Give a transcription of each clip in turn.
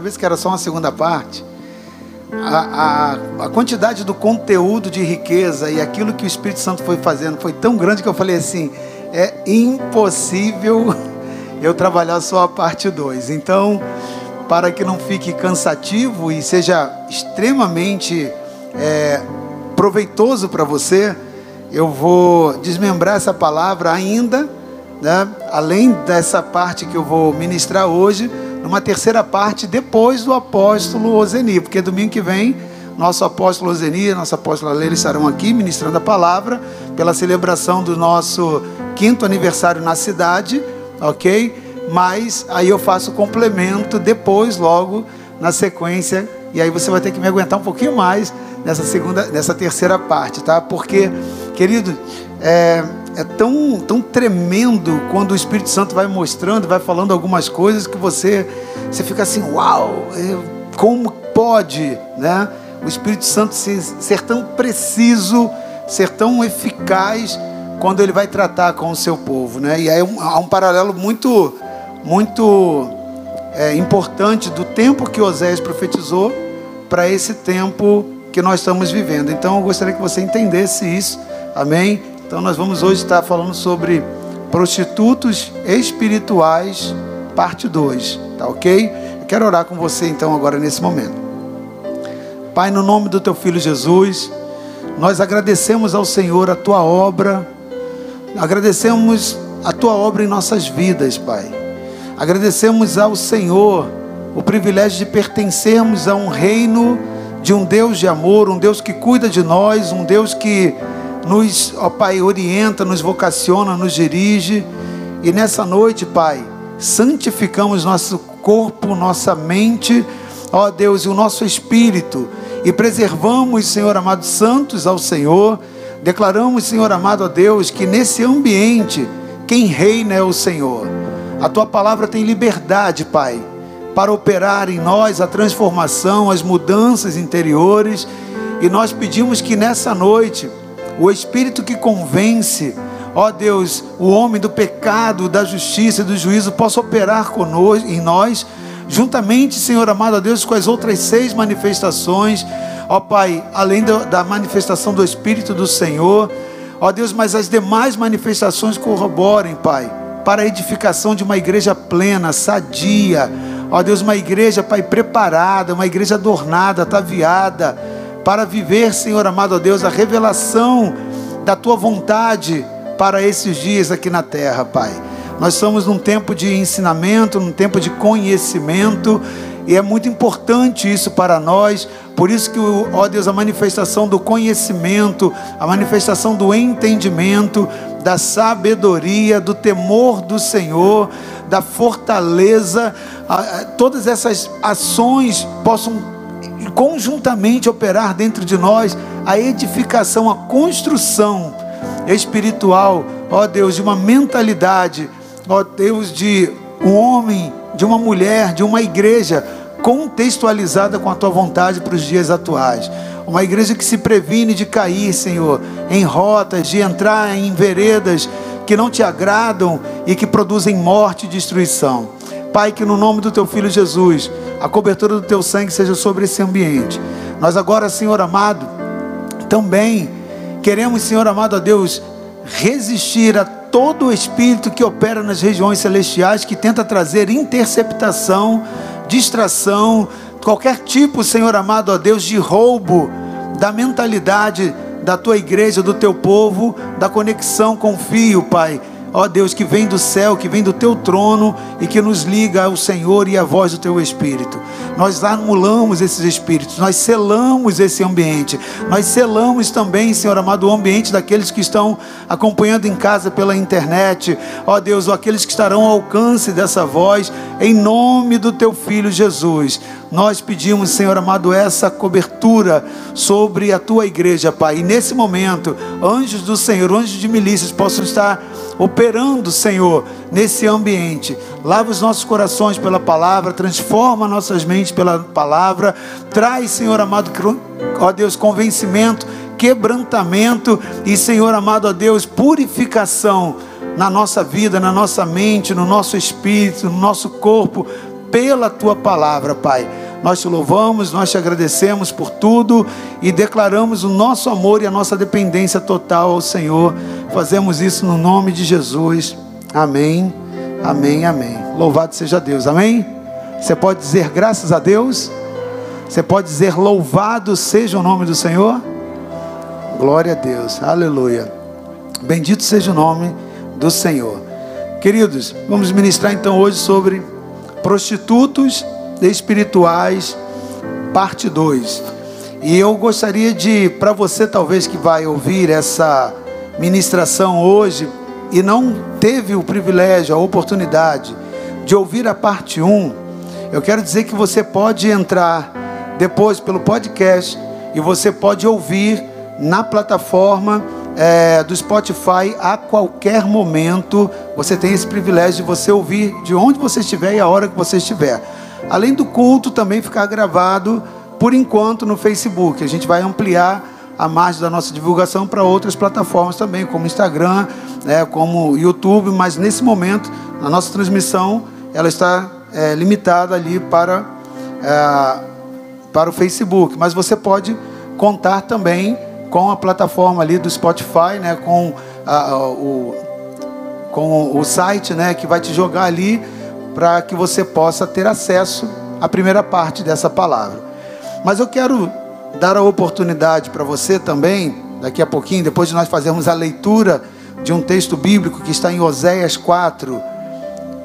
vez que era só uma segunda parte, a, a, a, quantidade do conteúdo de riqueza e aquilo que o Espírito Santo foi fazendo foi tão grande que eu falei assim: é impossível eu trabalhar só a parte 2. Então, para que não fique cansativo e seja extremamente é, proveitoso para você, eu vou desmembrar essa palavra ainda, né, além dessa parte que eu vou ministrar hoje numa terceira parte depois do apóstolo Ozeni, porque domingo que vem nosso apóstolo Ozeni, nossa apóstola Leila estarão aqui ministrando a palavra pela celebração do nosso quinto aniversário na cidade, ok? Mas aí eu faço complemento depois, logo na sequência, e aí você vai ter que me aguentar um pouquinho mais nessa segunda, nessa terceira parte, tá? Porque, querido, é, é tão, tão tremendo quando o Espírito Santo vai mostrando, vai falando algumas coisas que você, você fica assim, uau, é, como pode, né? O Espírito Santo ser, ser tão preciso, ser tão eficaz quando ele vai tratar com o seu povo, né? E aí há um paralelo muito, muito é, importante do tempo que Oséias profetizou para esse tempo que nós estamos vivendo. Então eu gostaria que você entendesse isso, amém? Então nós vamos hoje estar falando sobre prostitutos espirituais, parte 2, tá ok? Eu quero orar com você então agora nesse momento. Pai, no nome do teu filho Jesus, nós agradecemos ao Senhor a tua obra, agradecemos a tua obra em nossas vidas, Pai. Agradecemos ao Senhor o privilégio de pertencermos a um reino de um Deus de amor, um Deus que cuida de nós, um Deus que nos, ó Pai, orienta, nos vocaciona, nos dirige. E nessa noite, Pai, santificamos nosso corpo, nossa mente, ó Deus, e o nosso espírito. E preservamos, Senhor amado, santos ao Senhor. Declaramos, Senhor amado a Deus, que nesse ambiente, quem reina é o Senhor. A tua palavra tem liberdade, Pai, para operar em nós a transformação, as mudanças interiores. E nós pedimos que nessa noite, o Espírito que convence, ó Deus, o homem do pecado, da justiça e do juízo possa operar conosco, em nós, juntamente, Senhor amado a Deus, com as outras seis manifestações, ó Pai, além da manifestação do Espírito do Senhor, ó Deus, mas as demais manifestações corroborem, Pai, para a edificação de uma igreja plena, sadia, ó Deus, uma igreja, Pai, preparada, uma igreja adornada, ataviada, para viver, Senhor amado a Deus, a revelação da tua vontade para esses dias aqui na terra, Pai. Nós estamos num tempo de ensinamento, num tempo de conhecimento, e é muito importante isso para nós. Por isso que, ó Deus, a manifestação do conhecimento, a manifestação do entendimento, da sabedoria, do temor do Senhor, da fortaleza, todas essas ações possam conjuntamente operar dentro de nós a edificação, a construção espiritual, ó Deus, de uma mentalidade, ó Deus, de um homem, de uma mulher, de uma igreja contextualizada com a tua vontade para os dias atuais. Uma igreja que se previne de cair, Senhor, em rotas, de entrar em veredas que não te agradam e que produzem morte e destruição. Pai, que no nome do teu filho Jesus, a cobertura do teu sangue seja sobre esse ambiente. Nós agora, Senhor amado, também queremos, Senhor amado a Deus, resistir a todo o espírito que opera nas regiões celestiais, que tenta trazer interceptação, distração, qualquer tipo, Senhor amado a Deus, de roubo da mentalidade da tua igreja, do teu povo, da conexão com o Fio, Pai ó Deus, que vem do céu, que vem do teu trono e que nos liga ao Senhor e à voz do teu Espírito. Nós anulamos esses espíritos, nós selamos esse ambiente, nós selamos também, Senhor amado, o ambiente daqueles que estão acompanhando em casa pela internet, ó Deus, aqueles que estarão ao alcance dessa voz, em nome do teu Filho Jesus. Nós pedimos, Senhor amado, essa cobertura sobre a tua igreja, Pai. E nesse momento, anjos do Senhor, anjos de milícias possam estar operando, Senhor, nesse ambiente. Lava os nossos corações pela palavra, transforma nossas mentes pela palavra. Traz, Senhor amado, ó Deus, convencimento, quebrantamento e, Senhor amado, ó Deus, purificação na nossa vida, na nossa mente, no nosso espírito, no nosso corpo pela tua palavra, Pai. Nós te louvamos, nós te agradecemos por tudo e declaramos o nosso amor e a nossa dependência total ao Senhor. Fazemos isso no nome de Jesus. Amém, amém, amém. Louvado seja Deus, amém? Você pode dizer graças a Deus? Você pode dizer louvado seja o nome do Senhor? Glória a Deus, aleluia. Bendito seja o nome do Senhor. Queridos, vamos ministrar então hoje sobre prostitutos espirituais, parte 2. E eu gostaria de, para você talvez que vai ouvir essa ministração hoje e não teve o privilégio, a oportunidade de ouvir a parte 1, um, eu quero dizer que você pode entrar depois pelo podcast e você pode ouvir na plataforma é, do Spotify a qualquer momento. Você tem esse privilégio de você ouvir de onde você estiver e a hora que você estiver. Além do culto também ficar gravado por enquanto no Facebook. A gente vai ampliar a margem da nossa divulgação para outras plataformas também, como Instagram, né, como YouTube, mas nesse momento a nossa transmissão ela está é, limitada ali para, é, para o Facebook. Mas você pode contar também com a plataforma ali do Spotify, né, com, a, o, com o site né, que vai te jogar ali para que você possa ter acesso à primeira parte dessa palavra. Mas eu quero dar a oportunidade para você também, daqui a pouquinho, depois de nós fazermos a leitura de um texto bíblico que está em Oséias 4,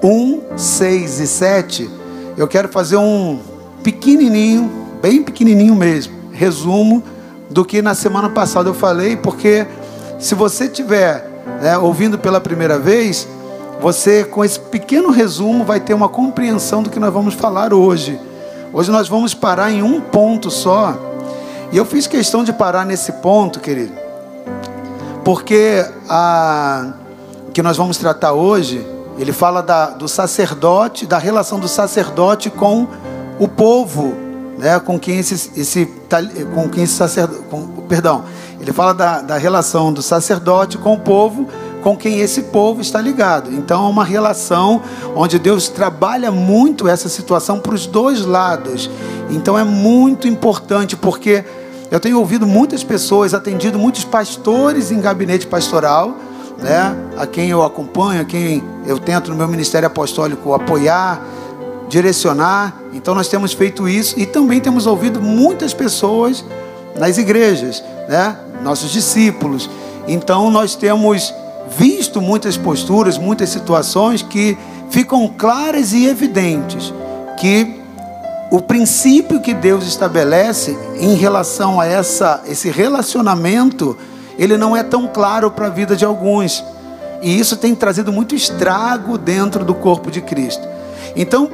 1, 6 e 7, eu quero fazer um pequenininho, bem pequenininho mesmo, resumo do que na semana passada eu falei, porque se você estiver né, ouvindo pela primeira vez, você, com esse pequeno resumo, vai ter uma compreensão do que nós vamos falar hoje. Hoje nós vamos parar em um ponto só. E eu fiz questão de parar nesse ponto, querido, porque a que nós vamos tratar hoje, ele fala da, do sacerdote, da relação do sacerdote com o povo, né, com quem esse, esse com quem esse sacerdote, com, perdão, ele fala da, da relação do sacerdote com o povo com quem esse povo está ligado. Então é uma relação onde Deus trabalha muito essa situação para os dois lados. Então é muito importante porque eu tenho ouvido muitas pessoas, atendido muitos pastores em gabinete pastoral, né? A quem eu acompanho, a quem eu tento no meu ministério apostólico apoiar, direcionar. Então nós temos feito isso e também temos ouvido muitas pessoas nas igrejas, né? Nossos discípulos. Então nós temos visto muitas posturas, muitas situações que ficam claras e evidentes que o princípio que Deus estabelece em relação a essa, esse relacionamento, ele não é tão claro para a vida de alguns. E isso tem trazido muito estrago dentro do corpo de Cristo. Então,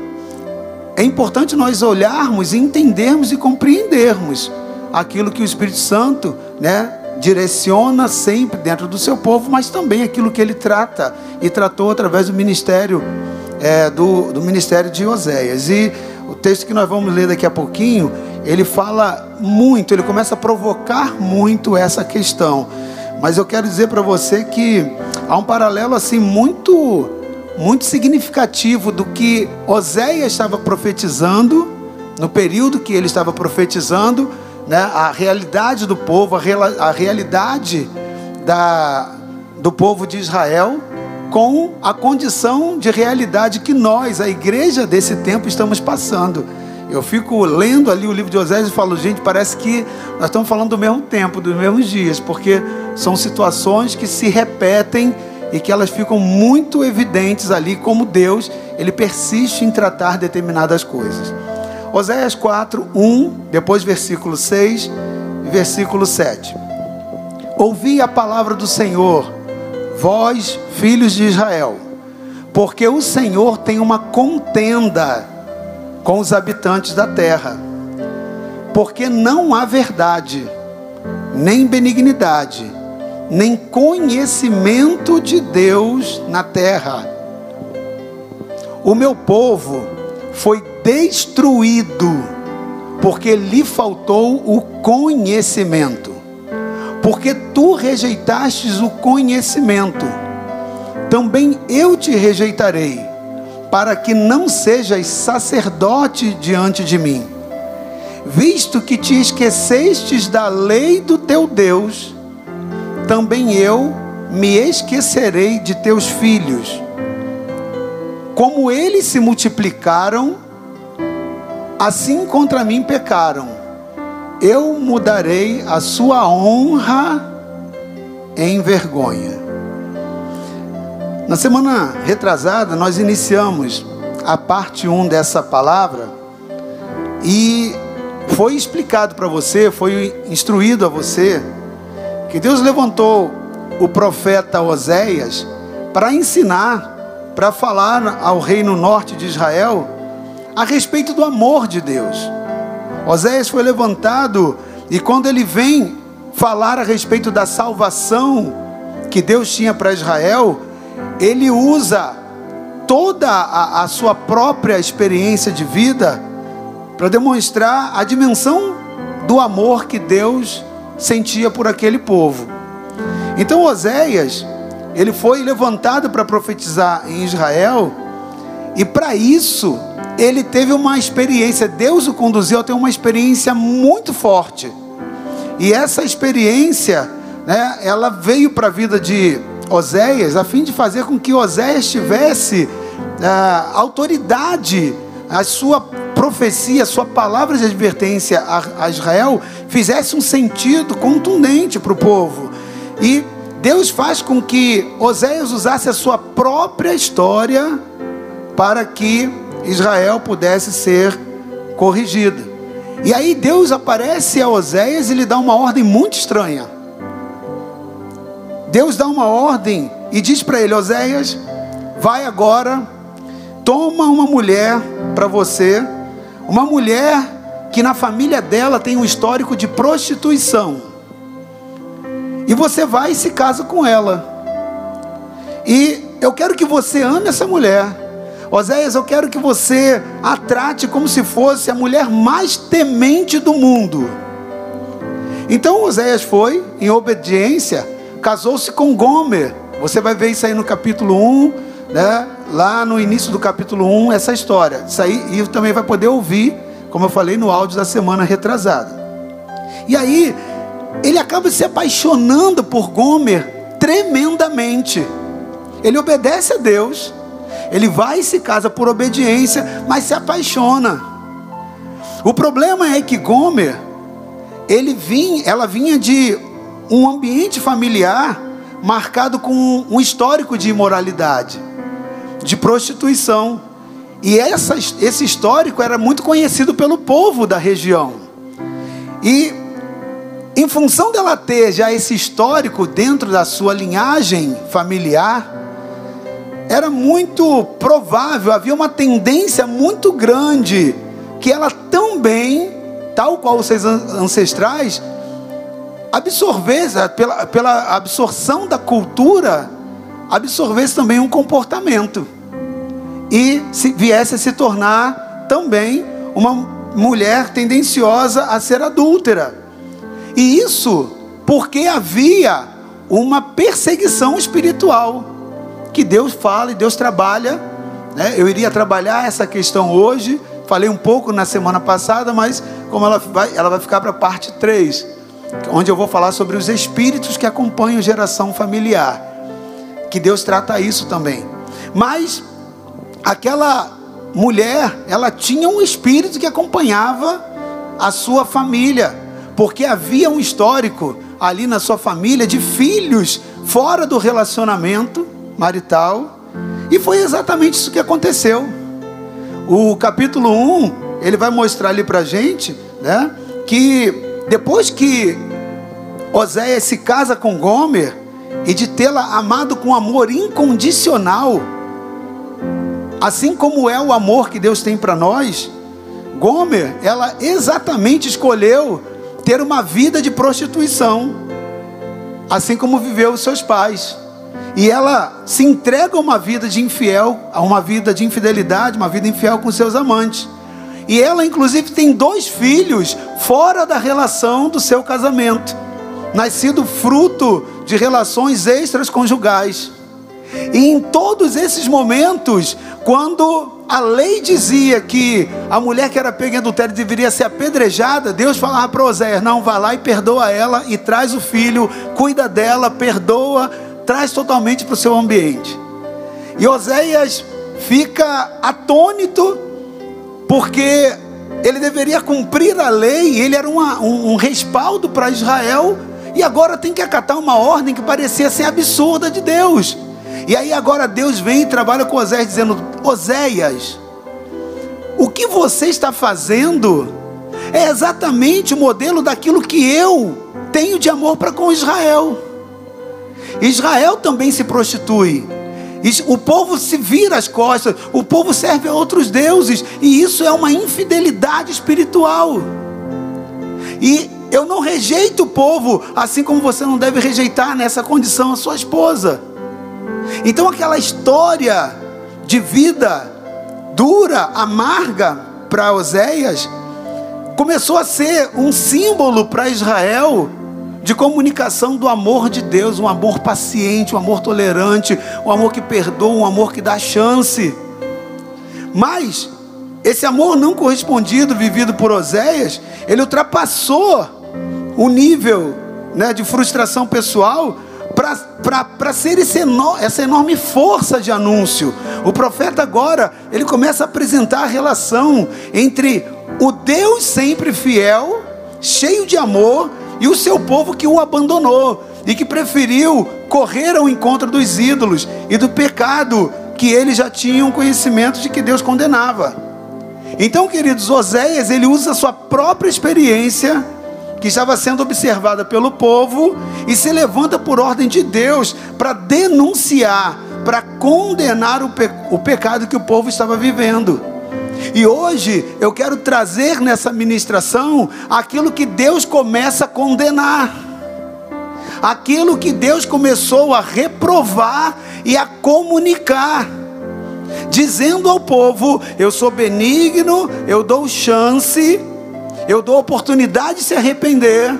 é importante nós olharmos, entendermos e compreendermos aquilo que o Espírito Santo, né, direciona sempre dentro do seu povo, mas também aquilo que ele trata e tratou através do ministério é, do, do ministério de Oséias. E o texto que nós vamos ler daqui a pouquinho, ele fala muito, ele começa a provocar muito essa questão. Mas eu quero dizer para você que há um paralelo assim muito muito significativo do que Oséias estava profetizando no período que ele estava profetizando né, a realidade do povo, a, real, a realidade da, do povo de Israel com a condição de realidade que nós, a igreja desse tempo, estamos passando. Eu fico lendo ali o livro de Osés e falo, gente, parece que nós estamos falando do mesmo tempo, dos mesmos dias, porque são situações que se repetem e que elas ficam muito evidentes ali, como Deus, ele persiste em tratar determinadas coisas. Oséias 4, 1, depois versículo 6 e versículo 7. Ouvi a palavra do Senhor, vós, filhos de Israel, porque o Senhor tem uma contenda com os habitantes da terra, porque não há verdade, nem benignidade, nem conhecimento de Deus na terra. O meu povo foi destruído, porque lhe faltou o conhecimento. Porque tu rejeitastes o conhecimento, também eu te rejeitarei, para que não sejas sacerdote diante de mim, visto que te esquecestes da lei do teu Deus, também eu me esquecerei de teus filhos. Como eles se multiplicaram, assim contra mim pecaram. Eu mudarei a sua honra em vergonha. Na semana retrasada, nós iniciamos a parte 1 dessa palavra e foi explicado para você, foi instruído a você, que Deus levantou o profeta Oséias para ensinar, para falar ao reino norte de Israel a respeito do amor de Deus. Oséias foi levantado e quando ele vem falar a respeito da salvação que Deus tinha para Israel, ele usa toda a, a sua própria experiência de vida para demonstrar a dimensão do amor que Deus sentia por aquele povo. Então Oséias, ele foi levantado para profetizar em Israel, e para isso ele teve uma experiência, Deus o conduziu a ter uma experiência muito forte. E essa experiência, né, ela veio para a vida de Oséias a fim de fazer com que Oséias tivesse ah, autoridade, a sua profecia, a sua palavra de advertência a, a Israel fizesse um sentido contundente para o povo. E Deus faz com que Oséias usasse a sua própria história para que Israel pudesse ser corrigida. E aí Deus aparece a Oséias e lhe dá uma ordem muito estranha. Deus dá uma ordem e diz para ele: Oséias, vai agora, toma uma mulher para você, uma mulher que na família dela tem um histórico de prostituição. E você vai e se casa com ela. E eu quero que você ame essa mulher. Oséias, eu quero que você a trate como se fosse a mulher mais temente do mundo. Então Oséias foi, em obediência, casou-se com Gomer. Você vai ver isso aí no capítulo 1, né? lá no início do capítulo 1, essa história. Isso aí, e também vai poder ouvir, como eu falei no áudio da semana retrasada. E aí, ele acaba se apaixonando por Gomer tremendamente. Ele obedece a Deus, ele vai e se casa por obediência, mas se apaixona. O problema é que Gomer, ele vinha, ela vinha de um ambiente familiar marcado com um histórico de imoralidade, de prostituição. E essa, esse histórico era muito conhecido pelo povo da região. E em função dela ter já esse histórico dentro da sua linhagem familiar, era muito provável, havia uma tendência muito grande que ela também, tal qual os seus ancestrais, absorvesse, pela, pela absorção da cultura, absorvesse também um comportamento e se, viesse a se tornar também uma mulher tendenciosa a ser adúltera. E isso porque havia uma perseguição espiritual que Deus fala e Deus trabalha. Né? Eu iria trabalhar essa questão hoje, falei um pouco na semana passada, mas como ela vai, ela vai ficar para a parte 3, onde eu vou falar sobre os espíritos que acompanham geração familiar. Que Deus trata isso também. Mas aquela mulher, ela tinha um espírito que acompanhava a sua família, porque havia um histórico ali na sua família de filhos fora do relacionamento marital. E foi exatamente isso que aconteceu. O capítulo 1, ele vai mostrar ali para gente, né, que depois que Oséias se casa com Gomer, e de tê-la amado com amor incondicional, assim como é o amor que Deus tem para nós, Gomer, ela exatamente escolheu ter uma vida de prostituição, assim como viveu os seus pais. E ela se entrega a uma vida de infiel, a uma vida de infidelidade, uma vida infiel com seus amantes. E ela, inclusive, tem dois filhos fora da relação do seu casamento, nascido fruto de relações extras conjugais. E em todos esses momentos, quando a lei dizia que a mulher que era pega em adultério deveria ser apedrejada, Deus falava para Oséias: não, vá lá e perdoa ela e traz o filho, cuida dela, perdoa, traz totalmente para o seu ambiente. E Oséias fica atônito, porque ele deveria cumprir a lei, ele era uma, um, um respaldo para Israel, e agora tem que acatar uma ordem que parecia ser absurda de Deus. E aí agora Deus vem e trabalha com Oséias dizendo: Oséias, o que você está fazendo é exatamente o modelo daquilo que eu tenho de amor para com Israel. Israel também se prostitui. O povo se vira as costas, o povo serve a outros deuses, e isso é uma infidelidade espiritual. E eu não rejeito o povo, assim como você não deve rejeitar nessa condição a sua esposa. Então aquela história de vida dura, amarga para Oséias, começou a ser um símbolo para Israel de comunicação do amor de Deus, um amor paciente, um amor tolerante, um amor que perdoa, um amor que dá chance. Mas esse amor não correspondido vivido por Oséias, ele ultrapassou o nível né, de frustração pessoal para ser esse essa enorme força de anúncio. O profeta agora, ele começa a apresentar a relação entre o Deus sempre fiel, cheio de amor, e o seu povo que o abandonou e que preferiu correr ao encontro dos ídolos e do pecado que eles já tinham conhecimento de que Deus condenava. Então, queridos, Oséias, ele usa sua própria experiência que estava sendo observada pelo povo e se levanta por ordem de Deus para denunciar, para condenar o, pe o pecado que o povo estava vivendo. E hoje eu quero trazer nessa ministração aquilo que Deus começa a condenar, aquilo que Deus começou a reprovar e a comunicar, dizendo ao povo: Eu sou benigno, eu dou chance eu dou oportunidade de se arrepender.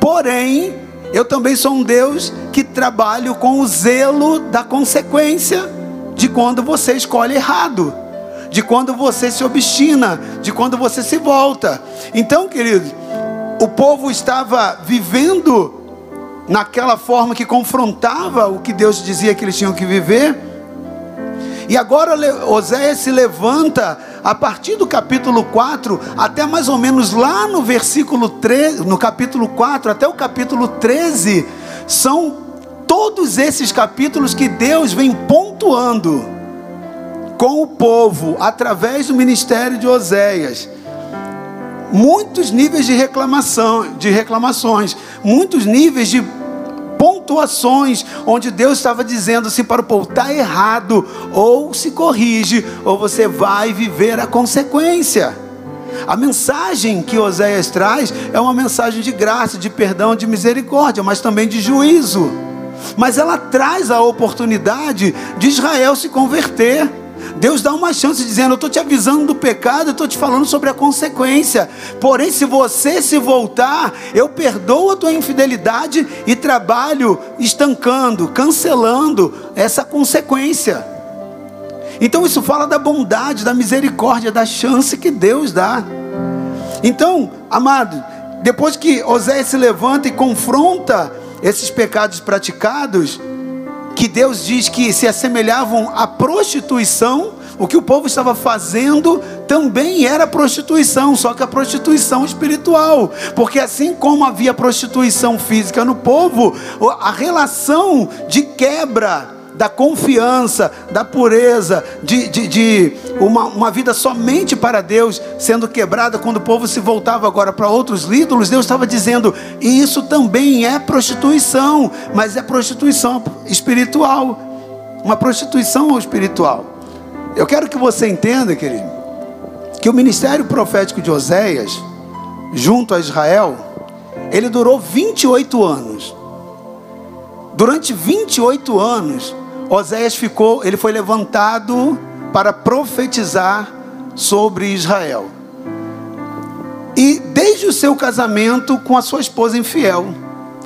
Porém, eu também sou um Deus que trabalho com o zelo da consequência de quando você escolhe errado, de quando você se obstina, de quando você se volta. Então, querido, o povo estava vivendo naquela forma que confrontava o que Deus dizia que eles tinham que viver. E agora Oséias se levanta a partir do capítulo 4 até mais ou menos lá no versículo 13, no capítulo 4 até o capítulo 13, são todos esses capítulos que Deus vem pontuando com o povo através do ministério de Oséias. Muitos níveis de reclamação, de reclamações, muitos níveis de pontuações onde Deus estava dizendo assim para o povo: está errado, ou se corrige, ou você vai viver a consequência. A mensagem que Oséias traz é uma mensagem de graça, de perdão, de misericórdia, mas também de juízo. Mas ela traz a oportunidade de Israel se converter. Deus dá uma chance dizendo: Eu estou te avisando do pecado, eu estou te falando sobre a consequência. Porém, se você se voltar, eu perdoo a tua infidelidade e trabalho estancando, cancelando essa consequência. Então, isso fala da bondade, da misericórdia, da chance que Deus dá. Então, amado, depois que Oséias se levanta e confronta esses pecados praticados, que Deus diz que se assemelhavam à prostituição, o que o povo estava fazendo também era prostituição, só que a prostituição espiritual, porque assim como havia prostituição física no povo, a relação de quebra da confiança, da pureza, de, de, de uma, uma, vida somente para Deus sendo quebrada quando o povo se voltava agora para outros ídolos, Deus estava dizendo: isso também é prostituição, mas é prostituição espiritual uma prostituição espiritual. Eu quero que você entenda, querido, que o ministério profético de Oséias, junto a Israel, ele durou 28 anos. Durante 28 anos, Oséias ficou, ele foi levantado para profetizar sobre Israel. E desde o seu casamento com a sua esposa infiel,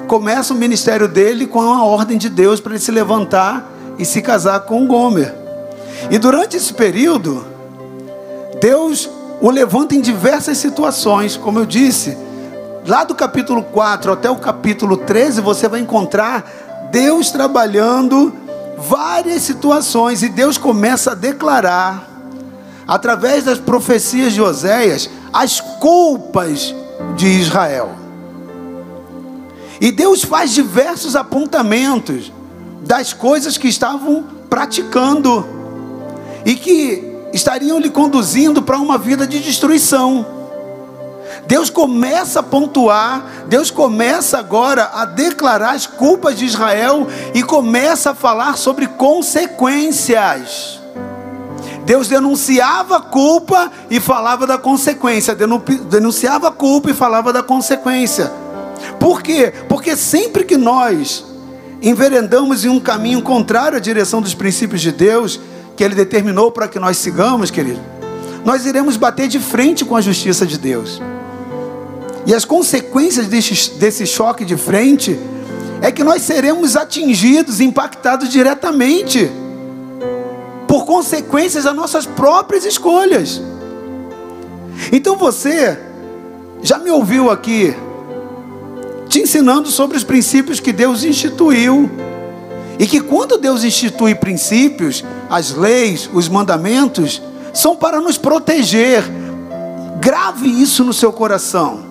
começa o ministério dele com a ordem de Deus para ele se levantar e se casar com Gomer. E durante esse período, Deus o levanta em diversas situações, como eu disse. Lá do capítulo 4 até o capítulo 13, você vai encontrar Deus trabalhando várias situações e Deus começa a declarar, através das profecias de Oséias, as culpas de Israel. E Deus faz diversos apontamentos das coisas que estavam praticando e que estariam lhe conduzindo para uma vida de destruição. Deus começa a pontuar, Deus começa agora a declarar as culpas de Israel e começa a falar sobre consequências. Deus denunciava a culpa e falava da consequência, denunciava a culpa e falava da consequência. Por quê? Porque sempre que nós enveredamos em um caminho contrário à direção dos princípios de Deus, que Ele determinou para que nós sigamos, querido, nós iremos bater de frente com a justiça de Deus. E as consequências desse, desse choque de frente é que nós seremos atingidos, impactados diretamente, por consequências das nossas próprias escolhas. Então você já me ouviu aqui te ensinando sobre os princípios que Deus instituiu. E que quando Deus institui princípios, as leis, os mandamentos, são para nos proteger. Grave isso no seu coração.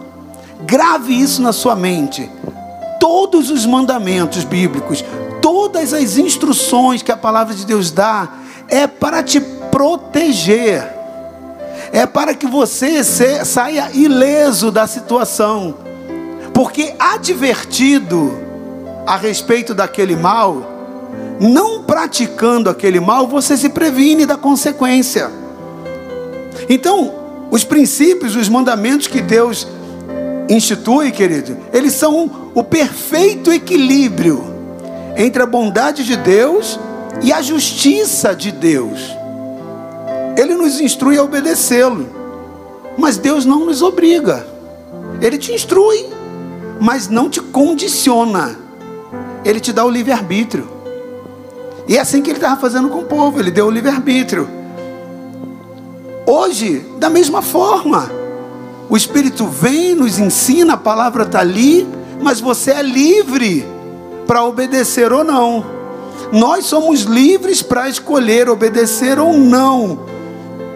Grave isso na sua mente. Todos os mandamentos bíblicos, todas as instruções que a palavra de Deus dá, é para te proteger. É para que você saia ileso da situação porque advertido a respeito daquele mal, não praticando aquele mal, você se previne da consequência. Então, os princípios, os mandamentos que Deus institui, querido, eles são o perfeito equilíbrio entre a bondade de Deus e a justiça de Deus. Ele nos instrui a obedecê-lo, mas Deus não nos obriga, ele te instrui mas não te condiciona. Ele te dá o livre-arbítrio. E é assim que ele estava fazendo com o povo, ele deu o livre-arbítrio. Hoje, da mesma forma, o Espírito vem, nos ensina, a palavra está ali, mas você é livre para obedecer ou não. Nós somos livres para escolher obedecer ou não,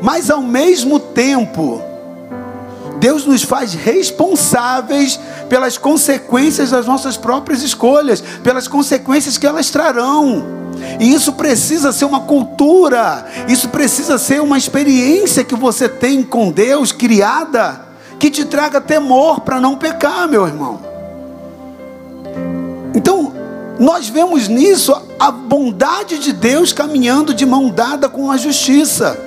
mas ao mesmo tempo, Deus nos faz responsáveis pelas consequências das nossas próprias escolhas, pelas consequências que elas trarão. E isso precisa ser uma cultura, isso precisa ser uma experiência que você tem com Deus criada, que te traga temor para não pecar, meu irmão. Então, nós vemos nisso a bondade de Deus caminhando de mão dada com a justiça.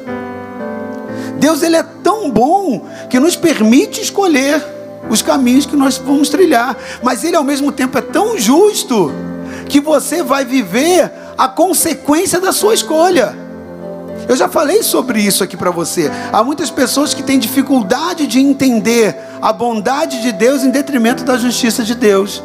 Deus ele é tão bom que nos permite escolher os caminhos que nós vamos trilhar. Mas Ele, ao mesmo tempo, é tão justo que você vai viver a consequência da sua escolha. Eu já falei sobre isso aqui para você. Há muitas pessoas que têm dificuldade de entender a bondade de Deus em detrimento da justiça de Deus.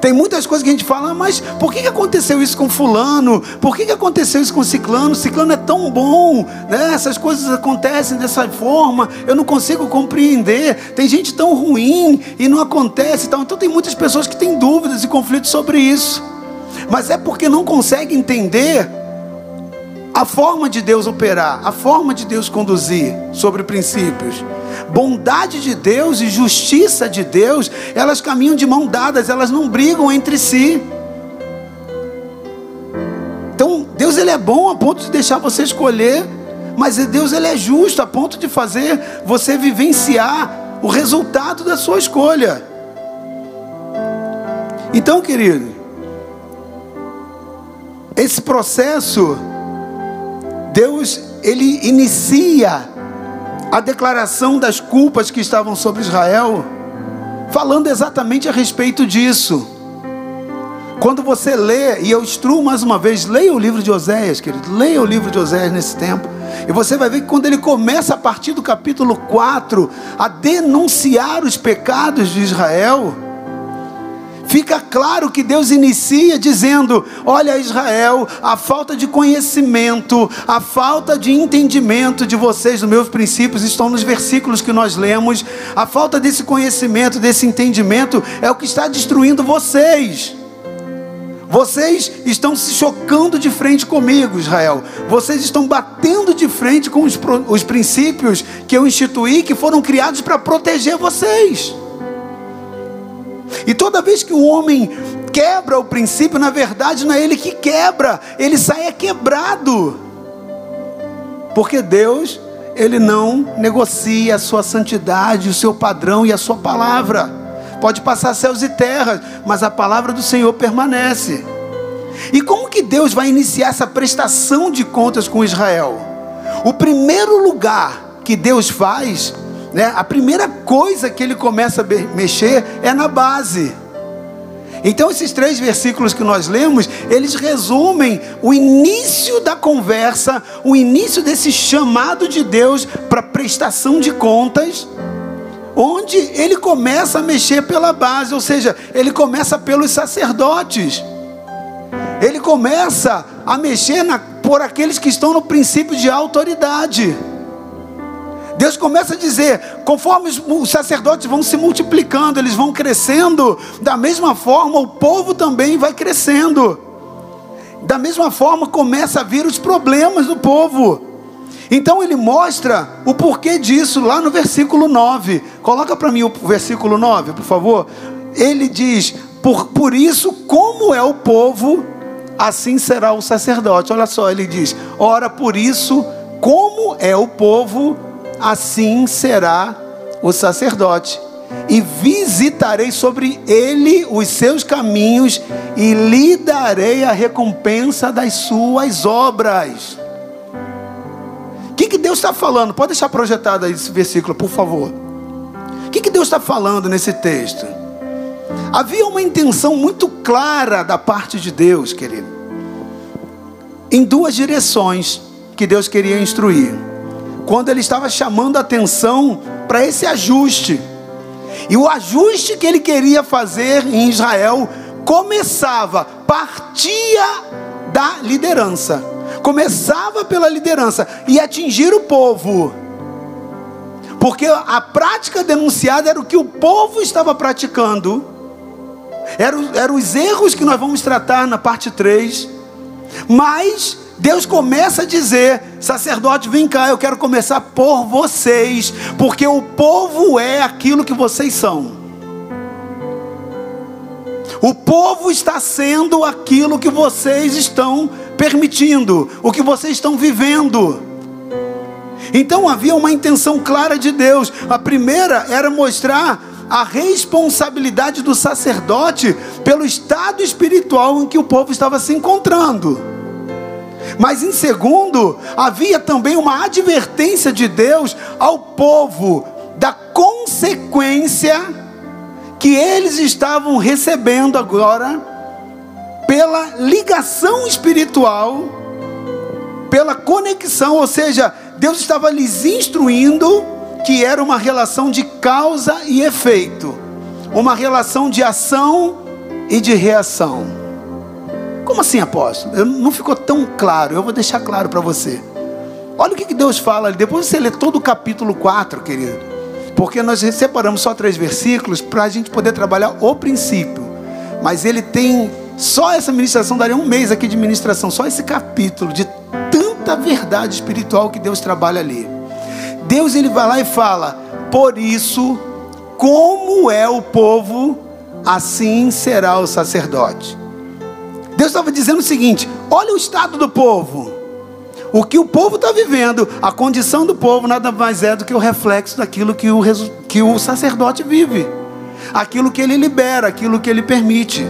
Tem muitas coisas que a gente fala, mas por que aconteceu isso com fulano? Por que aconteceu isso com ciclano? Ciclano é tão bom, né? Essas coisas acontecem dessa forma, eu não consigo compreender. Tem gente tão ruim e não acontece tal. Então tem muitas pessoas que têm dúvidas e conflitos sobre isso. Mas é porque não conseguem entender a forma de Deus operar, a forma de Deus conduzir sobre princípios. Bondade de Deus e justiça de Deus, elas caminham de mão dadas, elas não brigam entre si. Então, Deus ele é bom a ponto de deixar você escolher, mas Deus ele é justo a ponto de fazer você vivenciar o resultado da sua escolha. Então, querido, esse processo Deus ele inicia a declaração das culpas que estavam sobre Israel, falando exatamente a respeito disso. Quando você lê, e eu instruo mais uma vez, leia o livro de Oséias, querido, leia o livro de Oséias nesse tempo, e você vai ver que quando ele começa a partir do capítulo 4 a denunciar os pecados de Israel, fica claro que Deus inicia dizendo: Olha, Israel, a falta de conhecimento, a falta de entendimento de vocês dos meus princípios estão nos versículos que nós lemos. A falta desse conhecimento, desse entendimento, é o que está destruindo vocês. Vocês estão se chocando de frente comigo, Israel. Vocês estão batendo de frente com os, os princípios que eu instituí, que foram criados para proteger vocês. E toda vez que o homem quebra o princípio, na verdade não é ele que quebra, ele sai é quebrado. Porque Deus, ele não negocia a sua santidade, o seu padrão e a sua palavra. Pode passar céus e terras, mas a palavra do Senhor permanece. E como que Deus vai iniciar essa prestação de contas com Israel? O primeiro lugar que Deus faz né, a primeira coisa que ele começa a mexer é na base. Então, esses três versículos que nós lemos, eles resumem o início da conversa, o início desse chamado de Deus para prestação de contas, onde ele começa a mexer pela base, ou seja, ele começa pelos sacerdotes, ele começa a mexer na, por aqueles que estão no princípio de autoridade. Deus começa a dizer: conforme os sacerdotes vão se multiplicando, eles vão crescendo, da mesma forma o povo também vai crescendo. Da mesma forma começa a vir os problemas do povo. Então ele mostra o porquê disso lá no versículo 9. Coloca para mim o versículo 9, por favor. Ele diz: por, por isso, como é o povo, assim será o sacerdote. Olha só, ele diz: ora, por isso, como é o povo, assim será o sacerdote. E visitarei sobre ele os seus caminhos e lhe darei a recompensa das suas obras. O que, que Deus está falando? Pode deixar projetado aí esse versículo, por favor. O que, que Deus está falando nesse texto? Havia uma intenção muito clara da parte de Deus, querido, em duas direções que Deus queria instruir quando ele estava chamando a atenção para esse ajuste. E o ajuste que ele queria fazer em Israel começava, partia da liderança. Começava pela liderança e atingir o povo. Porque a prática denunciada era o que o povo estava praticando. Eram, eram os erros que nós vamos tratar na parte 3. Mas Deus começa a dizer: sacerdote, vem cá, eu quero começar por vocês, porque o povo é aquilo que vocês são. O povo está sendo aquilo que vocês estão permitindo, o que vocês estão vivendo. Então havia uma intenção clara de Deus. A primeira era mostrar a responsabilidade do sacerdote pelo estado espiritual em que o povo estava se encontrando. Mas em segundo, havia também uma advertência de Deus ao povo da consequência que eles estavam recebendo agora pela ligação espiritual, pela conexão, ou seja, Deus estava lhes instruindo que era uma relação de causa e efeito, uma relação de ação e de reação. Como assim, apóstolo? Não ficou tão claro. Eu vou deixar claro para você. Olha o que Deus fala ali. Depois você lê todo o capítulo 4, querido. Porque nós separamos só três versículos para a gente poder trabalhar o princípio. Mas ele tem. Só essa ministração daria um mês aqui de ministração. Só esse capítulo de tanta verdade espiritual que Deus trabalha ali. Deus ele vai lá e fala: Por isso, como é o povo, assim será o sacerdote. Deus estava dizendo o seguinte: olha o estado do povo. O que o povo está vivendo, a condição do povo nada mais é do que o reflexo daquilo que o, que o sacerdote vive, aquilo que ele libera, aquilo que ele permite.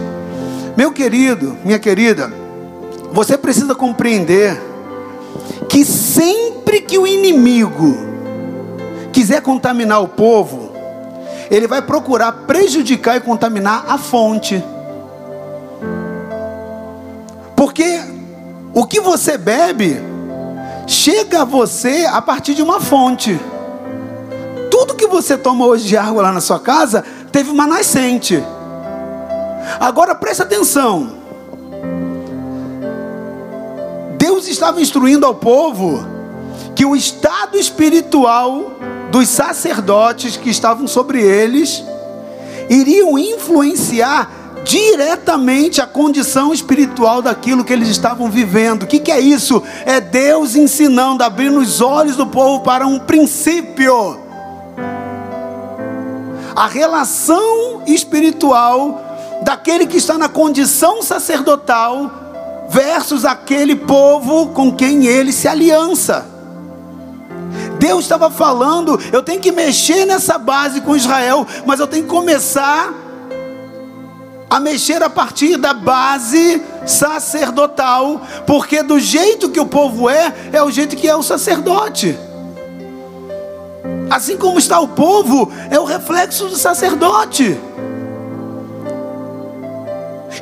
Meu querido, minha querida, você precisa compreender que sempre que o inimigo quiser contaminar o povo, ele vai procurar prejudicar e contaminar a fonte. Porque o que você bebe chega a você a partir de uma fonte. Tudo que você toma hoje de água lá na sua casa teve uma nascente. Agora preste atenção. Deus estava instruindo ao povo que o estado espiritual dos sacerdotes que estavam sobre eles iriam influenciar diretamente a condição espiritual daquilo que eles estavam vivendo. O que, que é isso? É Deus ensinando, abrindo os olhos do povo para um princípio. A relação espiritual daquele que está na condição sacerdotal versus aquele povo com quem ele se aliança. Deus estava falando, eu tenho que mexer nessa base com Israel, mas eu tenho que começar a mexer a partir da base sacerdotal, porque do jeito que o povo é, é o jeito que é o sacerdote. Assim como está o povo, é o reflexo do sacerdote.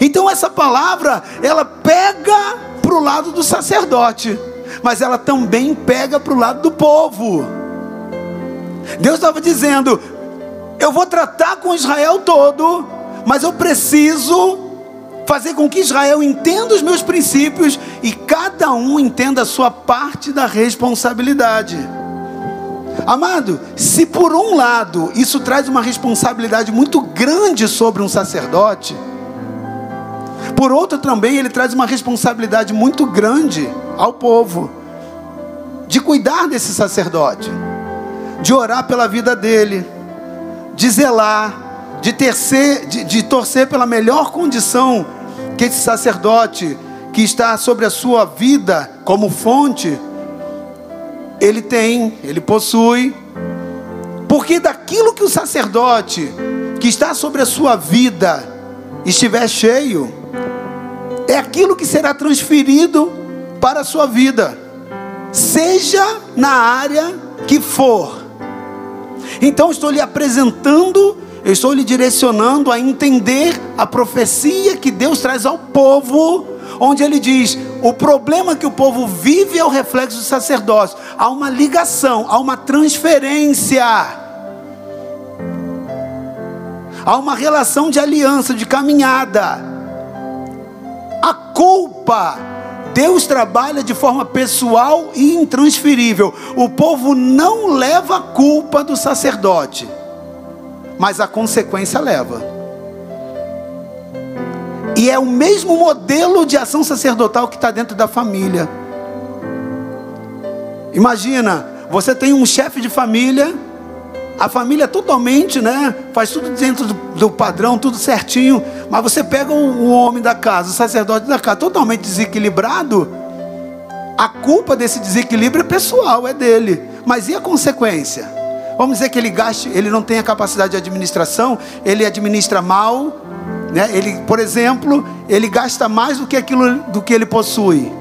Então essa palavra, ela pega para o lado do sacerdote, mas ela também pega para o lado do povo. Deus estava dizendo: eu vou tratar com Israel todo, mas eu preciso fazer com que Israel entenda os meus princípios e cada um entenda a sua parte da responsabilidade. Amado, se por um lado isso traz uma responsabilidade muito grande sobre um sacerdote, por outro também ele traz uma responsabilidade muito grande ao povo de cuidar desse sacerdote, de orar pela vida dele, de zelar, de, tercer, de, de torcer pela melhor condição que esse sacerdote que está sobre a sua vida como fonte, ele tem, ele possui. Porque daquilo que o sacerdote que está sobre a sua vida estiver cheio, é aquilo que será transferido para a sua vida, seja na área que for. Então estou lhe apresentando eu estou lhe direcionando a entender a profecia que Deus traz ao povo, onde ele diz: o problema que o povo vive é o reflexo do sacerdócio. Há uma ligação, há uma transferência, há uma relação de aliança, de caminhada. A culpa Deus trabalha de forma pessoal e intransferível. O povo não leva a culpa do sacerdote mas a consequência leva. E é o mesmo modelo de ação sacerdotal que está dentro da família. Imagina, você tem um chefe de família, a família totalmente, né? Faz tudo dentro do, do padrão, tudo certinho. Mas você pega o, o homem da casa, o sacerdote da casa, totalmente desequilibrado. A culpa desse desequilíbrio é pessoal, é dele. Mas e a consequência? Vamos dizer que ele gaste, ele não tem a capacidade de administração, ele administra mal, né? Ele, por exemplo, ele gasta mais do que aquilo do que ele possui.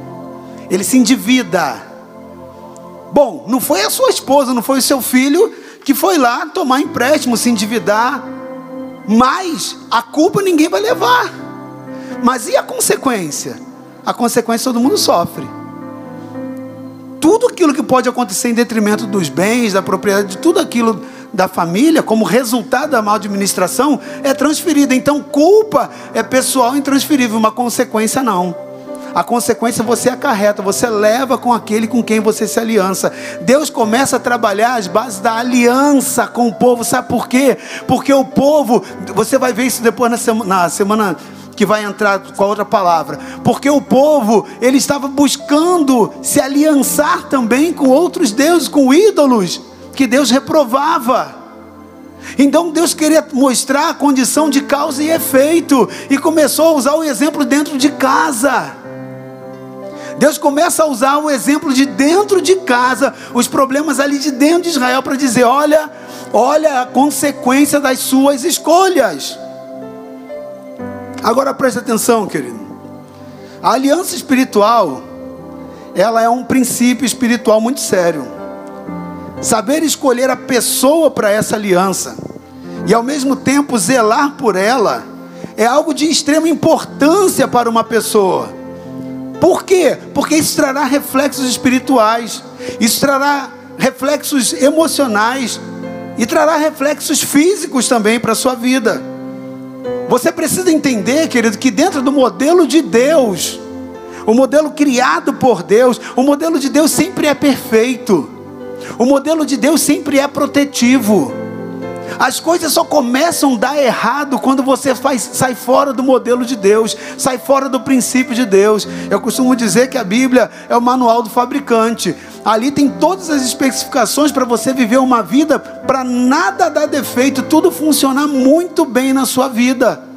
Ele se endivida. Bom, não foi a sua esposa, não foi o seu filho que foi lá tomar empréstimo, se endividar. Mas a culpa ninguém vai levar. Mas e a consequência? A consequência todo mundo sofre tudo aquilo que pode acontecer em detrimento dos bens, da propriedade, de tudo aquilo da família, como resultado da mal administração, é transferida. Então, culpa é pessoal intransferível, uma consequência não. A consequência você acarreta, você leva com aquele com quem você se aliança. Deus começa a trabalhar as bases da aliança com o povo, sabe por quê? Porque o povo, você vai ver isso depois na semana, na semana que vai entrar com a outra palavra, porque o povo ele estava buscando se aliançar também com outros deuses, com ídolos que Deus reprovava. Então Deus queria mostrar a condição de causa e efeito e começou a usar o exemplo dentro de casa. Deus começa a usar o exemplo de dentro de casa, os problemas ali de dentro de Israel para dizer: olha, olha a consequência das suas escolhas. Agora preste atenção, querido. A aliança espiritual, ela é um princípio espiritual muito sério. Saber escolher a pessoa para essa aliança e ao mesmo tempo zelar por ela é algo de extrema importância para uma pessoa. Por quê? Porque isso trará reflexos espirituais, isso trará reflexos emocionais e trará reflexos físicos também para a sua vida. Você precisa entender, querido, que dentro do modelo de Deus, o modelo criado por Deus, o modelo de Deus sempre é perfeito. O modelo de Deus sempre é protetivo. As coisas só começam a dar errado quando você faz, sai fora do modelo de Deus, sai fora do princípio de Deus. Eu costumo dizer que a Bíblia é o manual do fabricante. Ali tem todas as especificações para você viver uma vida para nada dar defeito, tudo funcionar muito bem na sua vida.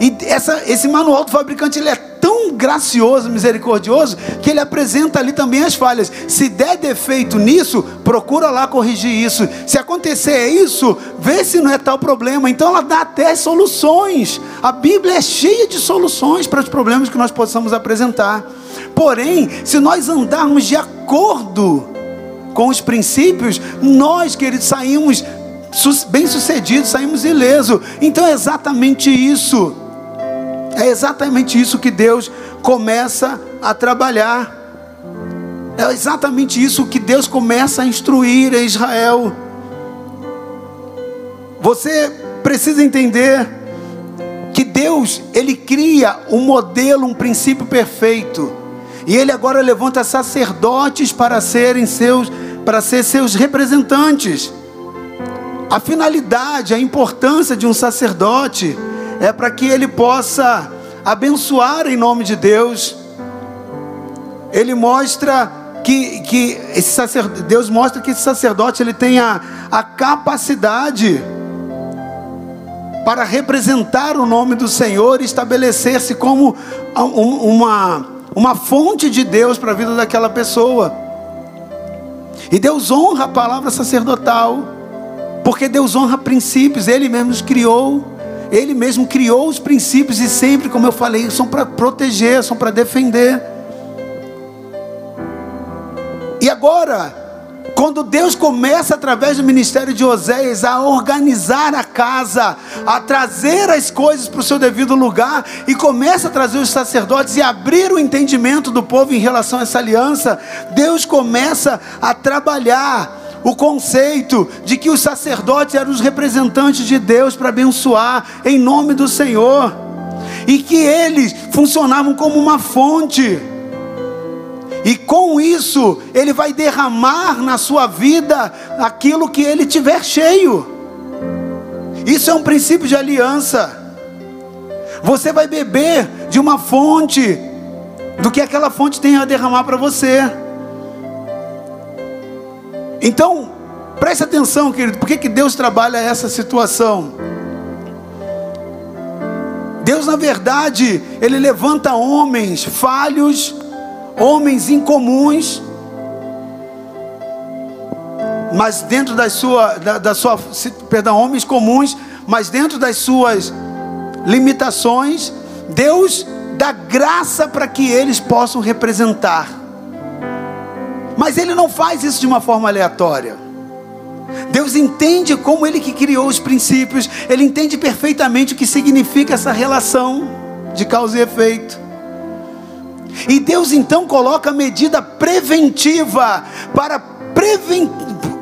E essa, esse manual do fabricante ele é tão gracioso, misericordioso, que ele apresenta ali também as falhas. Se der defeito nisso, procura lá corrigir isso. Se acontecer isso, vê se não é tal problema. Então ela dá até soluções. A Bíblia é cheia de soluções para os problemas que nós possamos apresentar. Porém, se nós andarmos de acordo com os princípios, nós, queridos, saímos bem-sucedidos, saímos ileso. Então é exatamente isso. É exatamente isso que Deus começa a trabalhar. É exatamente isso que Deus começa a instruir em Israel. Você precisa entender que Deus, ele cria um modelo, um princípio perfeito. E ele agora levanta sacerdotes para serem seus para ser seus representantes. A finalidade, a importância de um sacerdote é para que ele possa abençoar em nome de Deus. Ele mostra que, que esse sacerdote, Deus mostra que esse sacerdote ele tem a, a capacidade para representar o nome do Senhor e estabelecer-se como uma, uma fonte de Deus para a vida daquela pessoa. E Deus honra a palavra sacerdotal, porque Deus honra princípios, Ele mesmo nos criou. Ele mesmo criou os princípios e sempre, como eu falei, são para proteger, são para defender. E agora, quando Deus começa através do ministério de Oséias a organizar a casa, a trazer as coisas para o seu devido lugar e começa a trazer os sacerdotes e abrir o entendimento do povo em relação a essa aliança, Deus começa a trabalhar o conceito de que os sacerdotes eram os representantes de Deus para abençoar em nome do Senhor, e que eles funcionavam como uma fonte, e com isso ele vai derramar na sua vida aquilo que ele tiver cheio. Isso é um princípio de aliança. Você vai beber de uma fonte, do que aquela fonte tem a derramar para você. Então, preste atenção, querido, por que, que Deus trabalha essa situação? Deus, na verdade, Ele levanta homens falhos, homens incomuns, mas dentro das sua, da, da sua, perdão, homens comuns, mas dentro das suas limitações, Deus dá graça para que eles possam representar. Mas ele não faz isso de uma forma aleatória. Deus entende como ele que criou os princípios, ele entende perfeitamente o que significa essa relação de causa e efeito. E Deus então coloca medida preventiva para, preven...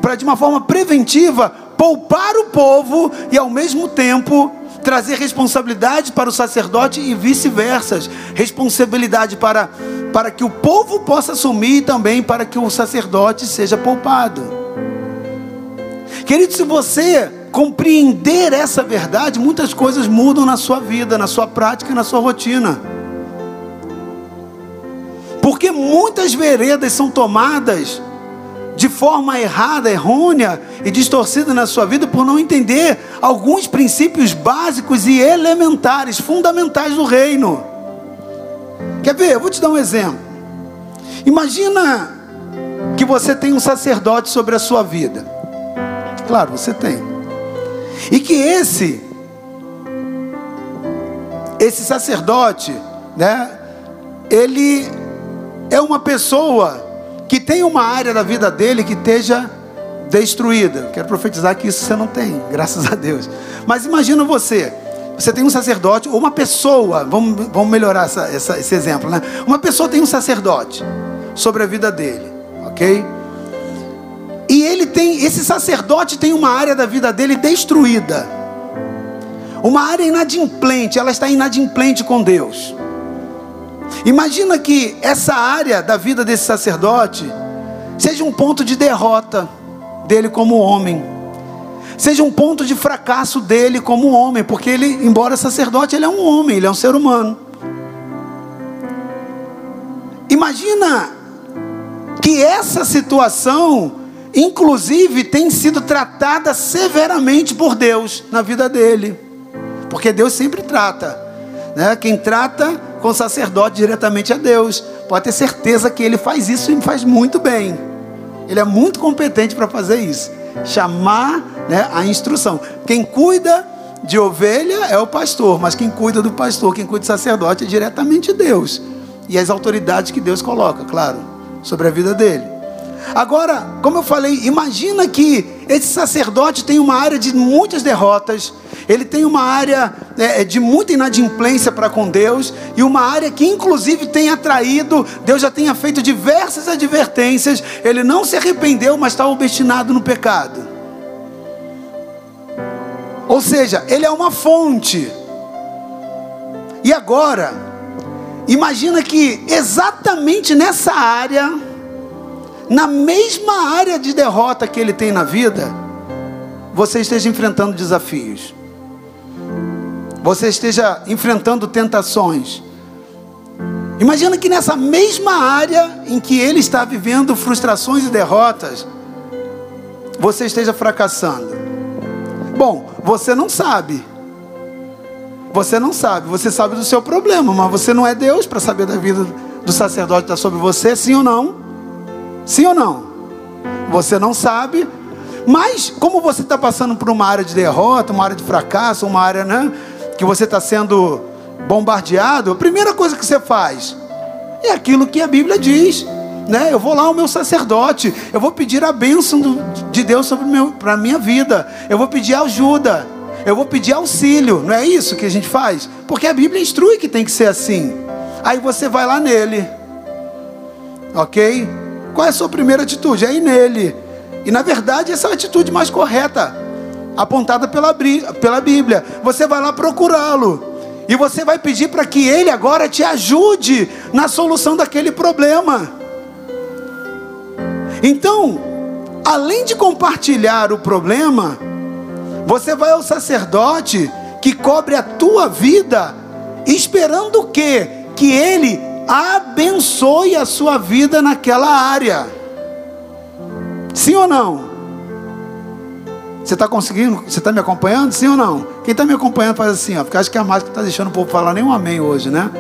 para de uma forma preventiva poupar o povo e ao mesmo tempo trazer responsabilidade para o sacerdote e vice-versa, responsabilidade para para que o povo possa assumir e também para que o sacerdote seja poupado. Querido, se você compreender essa verdade, muitas coisas mudam na sua vida, na sua prática na sua rotina. Porque muitas veredas são tomadas de forma errada, errônea e distorcida na sua vida por não entender alguns princípios básicos e elementares, fundamentais do reino. Quer ver? Eu vou te dar um exemplo. Imagina que você tem um sacerdote sobre a sua vida. Claro, você tem. E que esse esse sacerdote, né, ele é uma pessoa que tem uma área da vida dele que esteja destruída. Quero profetizar que isso você não tem, graças a Deus. Mas imagina você, você tem um sacerdote, ou uma pessoa, vamos, vamos melhorar essa, essa, esse exemplo, né? Uma pessoa tem um sacerdote sobre a vida dele, ok? E ele tem, esse sacerdote tem uma área da vida dele destruída. uma área inadimplente, ela está inadimplente com Deus. Imagina que essa área da vida desse sacerdote seja um ponto de derrota dele como homem, seja um ponto de fracasso dele como homem, porque ele, embora sacerdote, ele é um homem, ele é um ser humano. Imagina que essa situação, inclusive, tem sido tratada severamente por Deus na vida dele, porque Deus sempre trata, né? Quem trata com o sacerdote diretamente é Deus. Pode ter certeza que ele faz isso e faz muito bem. Ele é muito competente para fazer isso. Chamar né, a instrução. Quem cuida de ovelha é o pastor, mas quem cuida do pastor, quem cuida do sacerdote é diretamente Deus. E as autoridades que Deus coloca, claro, sobre a vida dele. Agora, como eu falei, imagina que esse sacerdote tem uma área de muitas derrotas, ele tem uma área é, é, de muita inadimplência para com Deus e uma área que, inclusive, tem atraído. Deus já tenha feito diversas advertências. Ele não se arrependeu, mas está obstinado no pecado. Ou seja, ele é uma fonte. E agora, imagina que exatamente nessa área, na mesma área de derrota que ele tem na vida, você esteja enfrentando desafios você esteja enfrentando tentações. Imagina que nessa mesma área em que ele está vivendo frustrações e derrotas, você esteja fracassando. Bom, você não sabe. Você não sabe. Você sabe do seu problema, mas você não é Deus para saber da vida do sacerdote está sobre você, sim ou não? Sim ou não? Você não sabe. Mas, como você está passando por uma área de derrota, uma área de fracasso, uma área, né? que você está sendo bombardeado, a primeira coisa que você faz é aquilo que a Bíblia diz. Né? Eu vou lá ao meu sacerdote, eu vou pedir a bênção do, de Deus sobre para a minha vida, eu vou pedir ajuda, eu vou pedir auxílio, não é isso que a gente faz? Porque a Bíblia instrui que tem que ser assim. Aí você vai lá nele, ok? Qual é a sua primeira atitude? É ir nele. E na verdade essa é a atitude mais correta apontada pela, pela Bíblia. Você vai lá procurá-lo. E você vai pedir para que ele agora te ajude na solução daquele problema. Então, além de compartilhar o problema, você vai ao sacerdote que cobre a tua vida, esperando o quê? Que ele abençoe a sua vida naquela área. Sim ou não? Você está conseguindo? Você está me acompanhando? Sim ou não? Quem está me acompanhando faz assim, ó, porque acho que a máscara está deixando o povo falar nem um amém hoje, né?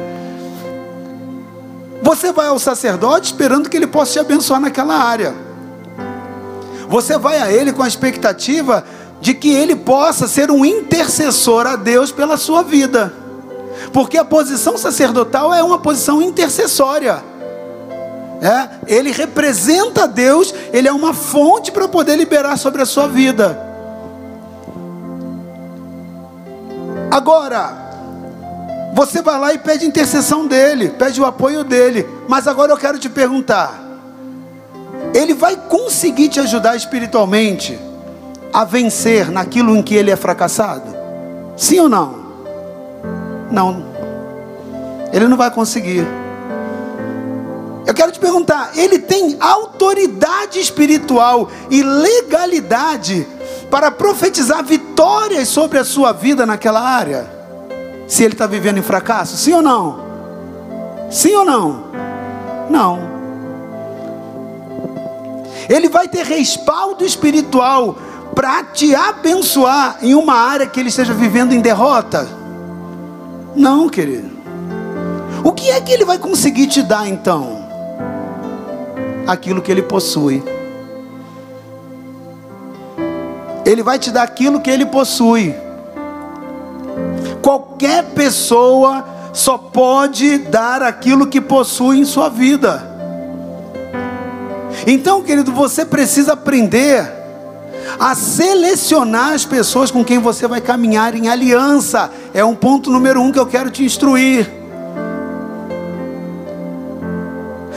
Você vai ao sacerdote esperando que ele possa te abençoar naquela área. Você vai a ele com a expectativa de que ele possa ser um intercessor a Deus pela sua vida. Porque a posição sacerdotal é uma posição intercessória. É, ele representa Deus, ele é uma fonte para poder liberar sobre a sua vida. Agora, você vai lá e pede intercessão dele, pede o apoio dele. Mas agora eu quero te perguntar: ele vai conseguir te ajudar espiritualmente a vencer naquilo em que ele é fracassado? Sim ou não? Não. Ele não vai conseguir. Eu quero te perguntar: ele tem autoridade espiritual e legalidade para profetizar vitórias sobre a sua vida naquela área? Se ele está vivendo em fracasso, sim ou não? Sim ou não? Não. Ele vai ter respaldo espiritual para te abençoar em uma área que ele esteja vivendo em derrota? Não, querido. O que é que ele vai conseguir te dar então? Aquilo que ele possui. Ele vai te dar aquilo que ele possui. Qualquer pessoa só pode dar aquilo que possui em sua vida. Então, querido, você precisa aprender a selecionar as pessoas com quem você vai caminhar em aliança. É um ponto número um que eu quero te instruir.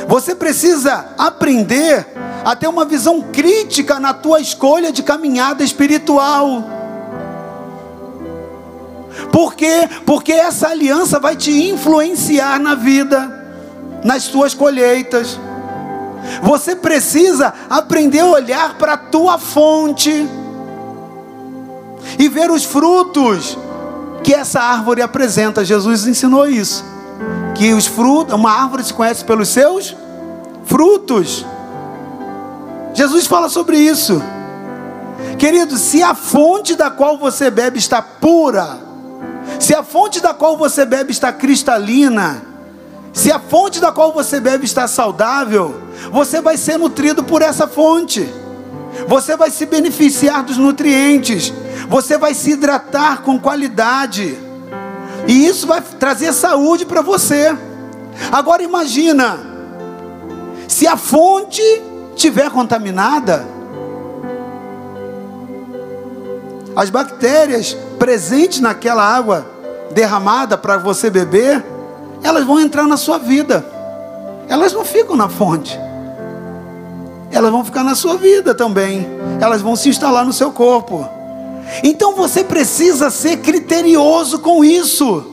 Você precisa aprender a ter uma visão crítica na tua escolha de caminhada espiritual. Por quê? Porque essa aliança vai te influenciar na vida, nas tuas colheitas. Você precisa aprender a olhar para a tua fonte e ver os frutos que essa árvore apresenta. Jesus ensinou isso. Que os frutos, uma árvore se conhece pelos seus frutos. Jesus fala sobre isso. Querido, se a fonte da qual você bebe está pura, se a fonte da qual você bebe está cristalina, se a fonte da qual você bebe está saudável, você vai ser nutrido por essa fonte. Você vai se beneficiar dos nutrientes. Você vai se hidratar com qualidade. E isso vai trazer saúde para você. Agora imagina, se a fonte estiver contaminada, as bactérias presentes naquela água derramada para você beber, elas vão entrar na sua vida. Elas não ficam na fonte. Elas vão ficar na sua vida também. Elas vão se instalar no seu corpo. Então você precisa ser criterioso com isso.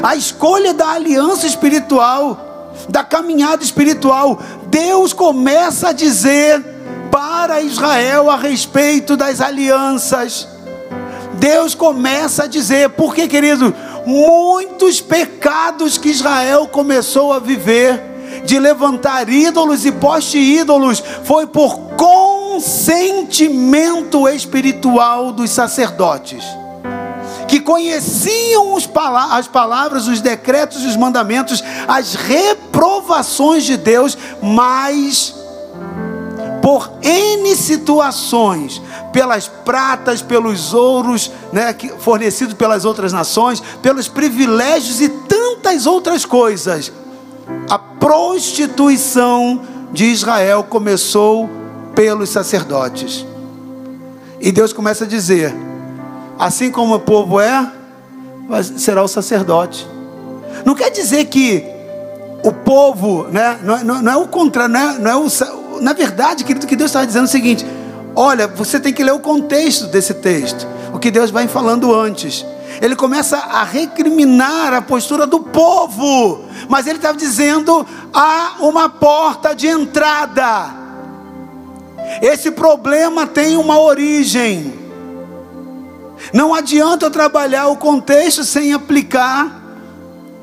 A escolha da aliança espiritual, da caminhada espiritual, Deus começa a dizer para Israel a respeito das alianças. Deus começa a dizer, porque querido, muitos pecados que Israel começou a viver, de levantar ídolos e poste ídolos, foi por consentimento espiritual dos sacerdotes, que conheciam as palavras, os decretos, os mandamentos, as reprovações de Deus, mas por N situações, pelas pratas, pelos ouros né, fornecidos pelas outras nações, pelos privilégios e tantas outras coisas. A prostituição de Israel começou pelos sacerdotes. E Deus começa a dizer: assim como o povo é, será o sacerdote. Não quer dizer que o povo, né, não, é, não, não é o contrário, não é, não é o, na verdade, querido, que Deus está dizendo é o seguinte: Olha, você tem que ler o contexto desse texto, o que Deus vai falando antes. Ele começa a recriminar a postura do povo, mas ele estava dizendo: há uma porta de entrada. Esse problema tem uma origem. Não adianta eu trabalhar o contexto sem aplicar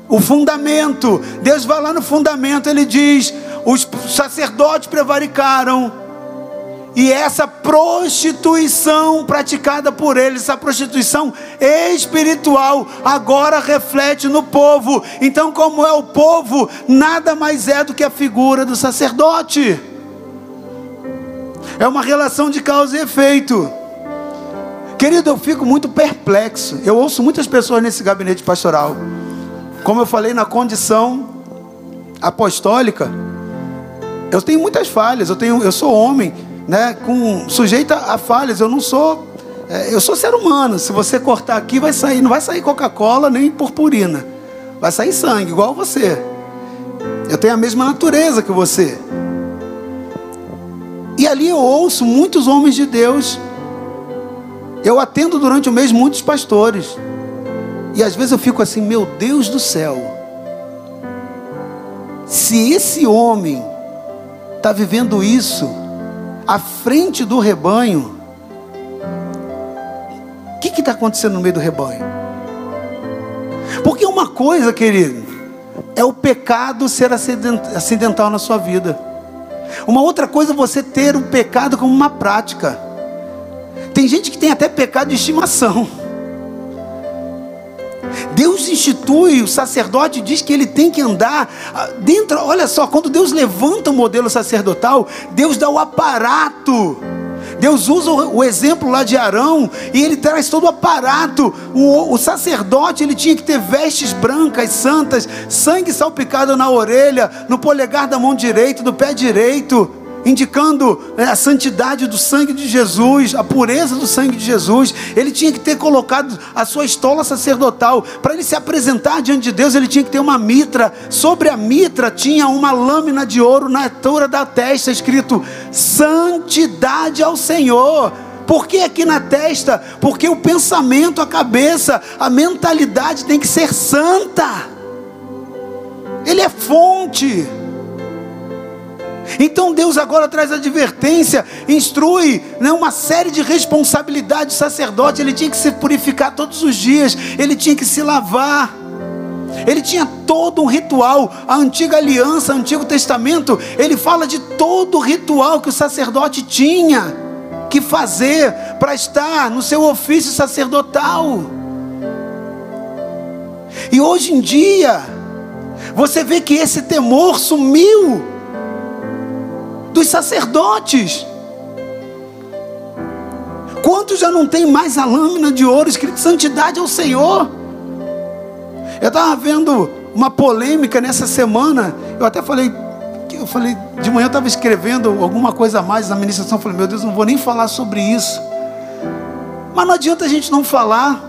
o fundamento. Deus vai lá no fundamento, ele diz: os sacerdotes prevaricaram e essa prostituição praticada por eles, essa prostituição espiritual, agora reflete no povo. Então, como é o povo, nada mais é do que a figura do sacerdote. É uma relação de causa e efeito. Querido, eu fico muito perplexo. Eu ouço muitas pessoas nesse gabinete pastoral. Como eu falei, na condição apostólica, eu tenho muitas falhas. Eu, tenho, eu sou homem né, com sujeita a falhas. Eu não sou, é, eu sou ser humano. Se você cortar aqui, vai sair, não vai sair Coca-Cola nem purpurina, vai sair sangue, igual você. Eu tenho a mesma natureza que você. E ali eu ouço muitos homens de Deus. Eu atendo durante o mês muitos pastores. E às vezes eu fico assim, meu Deus do céu. Se esse homem está vivendo isso, à frente do rebanho, o que está acontecendo no meio do rebanho? Porque uma coisa, querido, é o pecado ser acidental na sua vida. Uma outra coisa é você ter o pecado como uma prática. Tem gente que tem até pecado de estimação. Deus institui, o sacerdote diz que ele tem que andar ah, dentro. Olha só, quando Deus levanta o modelo sacerdotal, Deus dá o aparato. Deus usa o exemplo lá de Arão e ele traz todo o aparato. O, o, sacerdote ele tinha que ter vestes brancas, santas, sangue salpicado na orelha, no polegar da mão direita, do pé direito indicando né, a santidade do sangue de Jesus, a pureza do sangue de Jesus. Ele tinha que ter colocado a sua estola sacerdotal. Para ele se apresentar diante de Deus, ele tinha que ter uma mitra. Sobre a mitra tinha uma lâmina de ouro na altura da testa, escrito: Santidade ao Senhor. Por que aqui na testa? Porque o pensamento, a cabeça, a mentalidade tem que ser santa. Ele é fonte. Então Deus agora traz advertência, instrui né, uma série de responsabilidades do sacerdote. Ele tinha que se purificar todos os dias, ele tinha que se lavar. Ele tinha todo um ritual, a antiga aliança, o Antigo Testamento, ele fala de todo o ritual que o sacerdote tinha que fazer para estar no seu ofício sacerdotal. E hoje em dia, você vê que esse temor sumiu dos sacerdotes. Quantos já não tem mais a lâmina de ouro escrito santidade ao Senhor? Eu estava vendo uma polêmica nessa semana. Eu até falei, eu falei, de manhã eu estava escrevendo alguma coisa a mais na ministração. Eu falei, meu Deus, não vou nem falar sobre isso. Mas não adianta a gente não falar.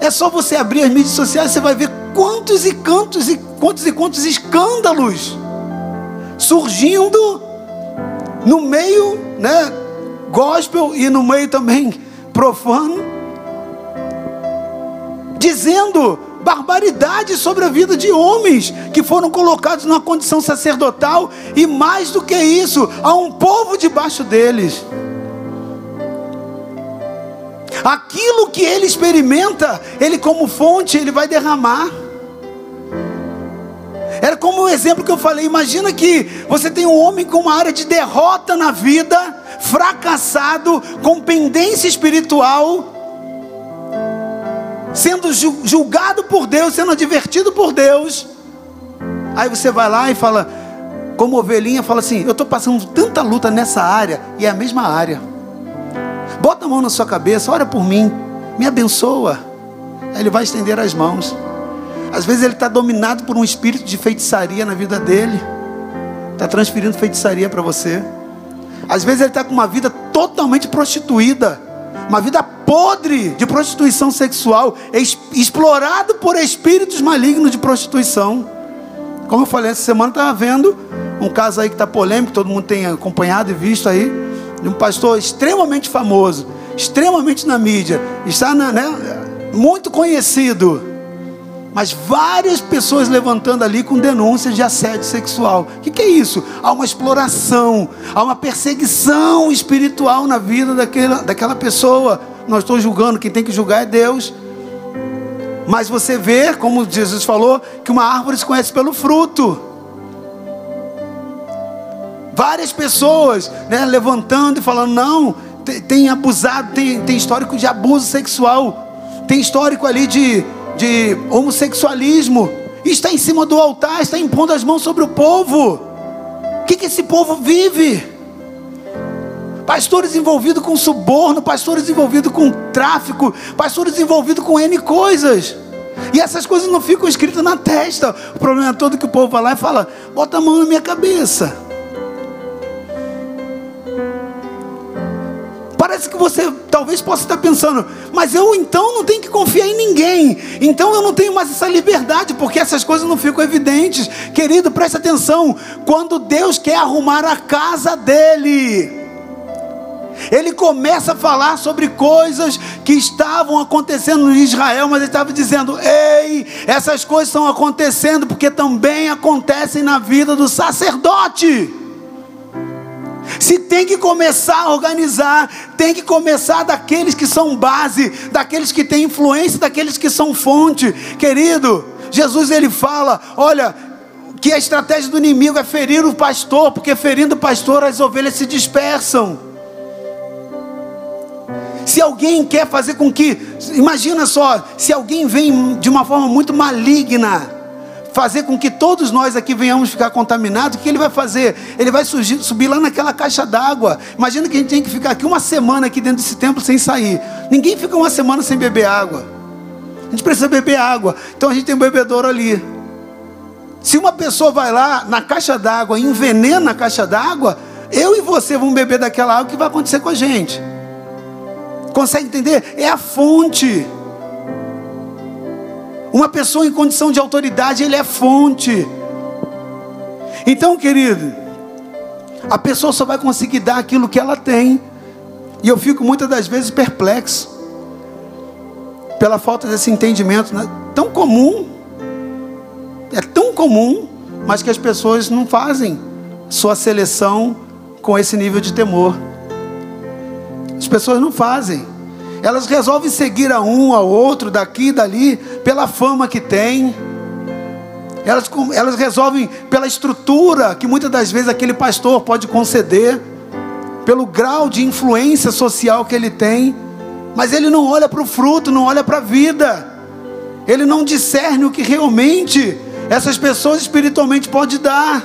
É só você abrir as mídias sociais, você vai ver quantos e quantos e quantos e quantos escândalos surgindo no meio, né, gospel e no meio também profano, dizendo barbaridades sobre a vida de homens que foram colocados numa condição sacerdotal e mais do que isso, há um povo debaixo deles. Aquilo que ele experimenta, ele como fonte, ele vai derramar. Era como o exemplo que eu falei. Imagina que você tem um homem com uma área de derrota na vida, fracassado, com pendência espiritual, sendo julgado por Deus, sendo advertido por Deus. Aí você vai lá e fala, como ovelhinha, fala assim: Eu estou passando tanta luta nessa área, e é a mesma área. Bota a mão na sua cabeça, ora por mim, me abençoa. Aí ele vai estender as mãos. Às vezes ele está dominado por um espírito de feitiçaria na vida dele, está transferindo feitiçaria para você. Às vezes ele está com uma vida totalmente prostituída, uma vida podre de prostituição sexual, explorado por espíritos malignos de prostituição. Como eu falei, essa semana estava vendo um caso aí que está polêmico, todo mundo tem acompanhado e visto aí, de um pastor extremamente famoso, extremamente na mídia, está na, né, muito conhecido mas várias pessoas levantando ali com denúncias de assédio sexual. O que, que, é isso? Há uma exploração, há uma perseguição espiritual na vida daquela, daquela pessoa. Não estou julgando, quem tem que julgar é Deus. Mas você vê, como Jesus falou, que uma árvore se conhece pelo fruto. Várias pessoas né, levantando e falando: não, tem, tem abusado, tem, tem histórico de abuso sexual, tem histórico ali de de homossexualismo, está em cima do altar, está impondo as mãos sobre o povo. O que, que esse povo vive? Pastores envolvidos com suborno, pastores envolvidos com tráfico, pastores envolvidos com N coisas. E essas coisas não ficam escritas na testa. O problema é todo que o povo vai lá e fala: bota a mão na minha cabeça. Parece que você talvez possa estar pensando, mas eu então não tenho que confiar em ninguém, então eu não tenho mais essa liberdade, porque essas coisas não ficam evidentes. Querido, preste atenção: quando Deus quer arrumar a casa dele, ele começa a falar sobre coisas que estavam acontecendo em Israel, mas ele estava dizendo: ei, essas coisas estão acontecendo porque também acontecem na vida do sacerdote. Se tem que começar a organizar, tem que começar daqueles que são base, daqueles que têm influência, daqueles que são fonte. Querido, Jesus ele fala: olha, que a estratégia do inimigo é ferir o pastor, porque ferindo o pastor as ovelhas se dispersam. Se alguém quer fazer com que, imagina só, se alguém vem de uma forma muito maligna, fazer com que todos nós aqui venhamos ficar contaminados, o que ele vai fazer? Ele vai surgir, subir lá naquela caixa d'água. Imagina que a gente tem que ficar aqui uma semana aqui dentro desse templo sem sair. Ninguém fica uma semana sem beber água. A gente precisa beber água. Então a gente tem um bebedouro ali. Se uma pessoa vai lá na caixa d'água envenena a caixa d'água, eu e você vamos beber daquela água, o que vai acontecer com a gente? Consegue entender? É a fonte. Uma pessoa em condição de autoridade, ele é fonte. Então, querido, a pessoa só vai conseguir dar aquilo que ela tem. E eu fico muitas das vezes perplexo pela falta desse entendimento né? tão comum. É tão comum, mas que as pessoas não fazem sua seleção com esse nível de temor. As pessoas não fazem. Elas resolvem seguir a um, ao outro, daqui e dali, pela fama que tem. Elas, elas resolvem pela estrutura que muitas das vezes aquele pastor pode conceder, pelo grau de influência social que ele tem, mas ele não olha para o fruto, não olha para a vida, ele não discerne o que realmente essas pessoas espiritualmente podem dar.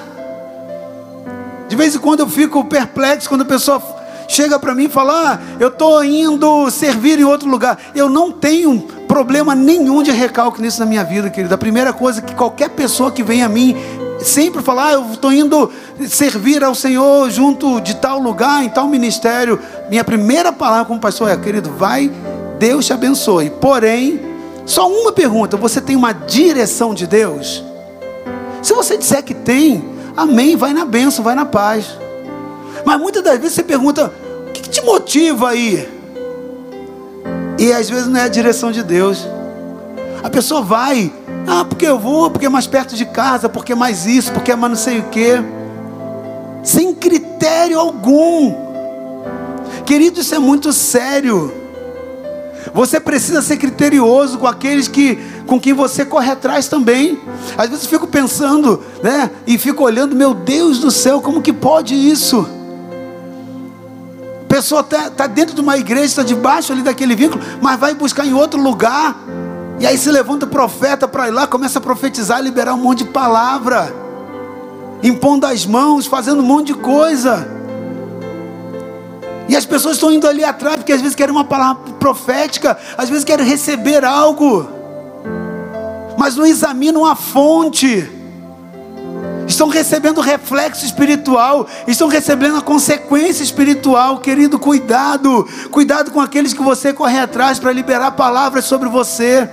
De vez em quando eu fico perplexo quando a pessoa chega para mim e fala: ah, eu estou indo servir em outro lugar. Eu não tenho problema nenhum de recalque nisso na minha vida, querido. A primeira coisa que qualquer pessoa que vem a mim sempre falar, ah, eu estou indo servir ao Senhor junto de tal lugar, em tal ministério. Minha primeira palavra como pastor é, querido, vai, Deus te abençoe. Porém, só uma pergunta: você tem uma direção de Deus? Se você disser que tem, amém, vai na bênção, vai na paz. Mas muitas das vezes você pergunta: o que, que te motiva aí? E às vezes não é a direção de Deus. A pessoa vai, ah, porque eu vou, porque é mais perto de casa, porque é mais isso, porque é mais não sei o quê. Sem critério algum. Querido, isso é muito sério. Você precisa ser criterioso com aqueles que com quem você corre atrás também. Às vezes eu fico pensando, né, e fico olhando, meu Deus do céu, como que pode isso? Pessoa está tá dentro de uma igreja, está debaixo ali daquele vínculo, mas vai buscar em outro lugar. E aí se levanta profeta para ir lá, começa a profetizar, liberar um monte de palavra, impondo as mãos, fazendo um monte de coisa. E as pessoas estão indo ali atrás, porque às vezes querem uma palavra profética, às vezes querem receber algo, mas não examinam a fonte estão recebendo reflexo espiritual, estão recebendo a consequência espiritual. Querido, cuidado, cuidado com aqueles que você corre atrás para liberar palavras sobre você.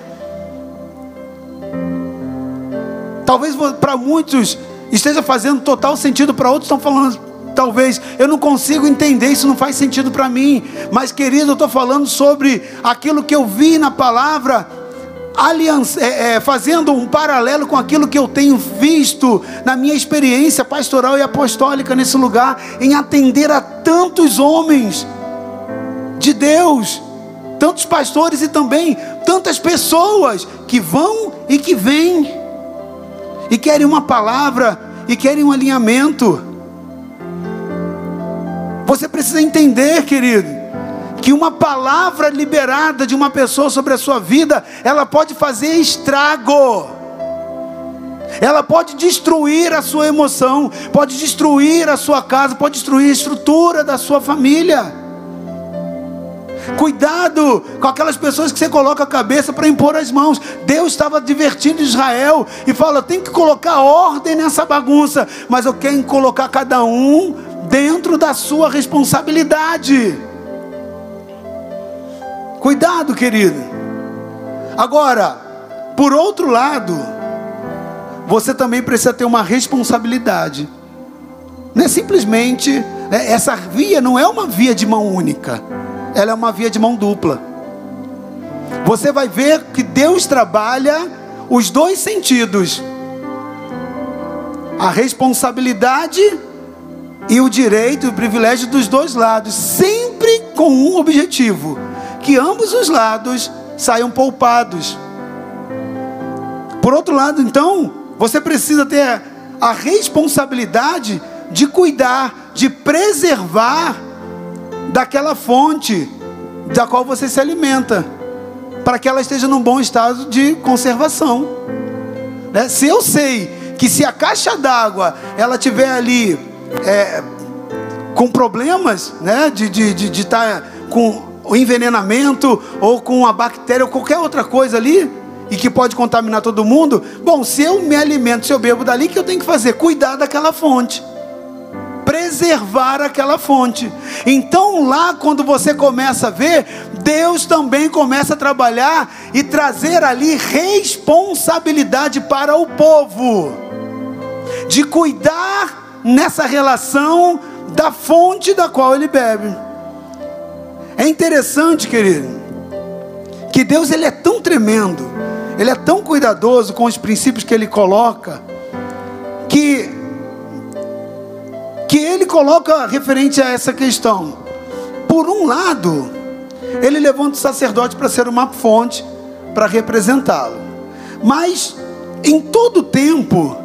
Talvez para muitos esteja fazendo total sentido, para outros estão falando, talvez eu não consigo entender, isso não faz sentido para mim. Mas, querido, eu estou falando sobre aquilo que eu vi na palavra aliança, é, é, fazendo um paralelo com aquilo que eu tenho visto na minha experiência pastoral e apostólica nesse lugar, em atender a tantos homens de Deus, tantos pastores e também tantas pessoas que vão e que vêm, e querem uma palavra, e querem um alinhamento. Você precisa entender, querido que uma palavra liberada de uma pessoa sobre a sua vida, ela pode fazer estrago. Ela pode destruir a sua emoção, pode destruir a sua casa, pode destruir a estrutura da sua família. Cuidado com aquelas pessoas que você coloca a cabeça para impor as mãos. Deus estava divertindo Israel e fala: tem que colocar ordem nessa bagunça, mas eu quero colocar cada um dentro da sua responsabilidade. Cuidado, querido. Agora, por outro lado, você também precisa ter uma responsabilidade. Não é simplesmente, né, essa via não é uma via de mão única, ela é uma via de mão dupla. Você vai ver que Deus trabalha os dois sentidos: a responsabilidade e o direito e o privilégio dos dois lados, sempre com um objetivo: que ambos os lados saiam poupados. Por outro lado, então, você precisa ter a responsabilidade de cuidar, de preservar daquela fonte da qual você se alimenta, para que ela esteja num bom estado de conservação. Né? Se eu sei que se a caixa d'água ela tiver ali é, com problemas, né, de estar de, de, de tá com o envenenamento ou com uma bactéria ou qualquer outra coisa ali e que pode contaminar todo mundo. Bom, se eu me alimento, se eu bebo dali, o que eu tenho que fazer? Cuidar daquela fonte. Preservar aquela fonte. Então, lá, quando você começa a ver, Deus também começa a trabalhar e trazer ali responsabilidade para o povo, de cuidar nessa relação da fonte da qual ele bebe. É interessante, querido, que Deus ele é tão tremendo, ele é tão cuidadoso com os princípios que ele coloca, que que ele coloca referente a essa questão. Por um lado, ele levanta o sacerdote para ser uma fonte para representá-lo. Mas em todo tempo,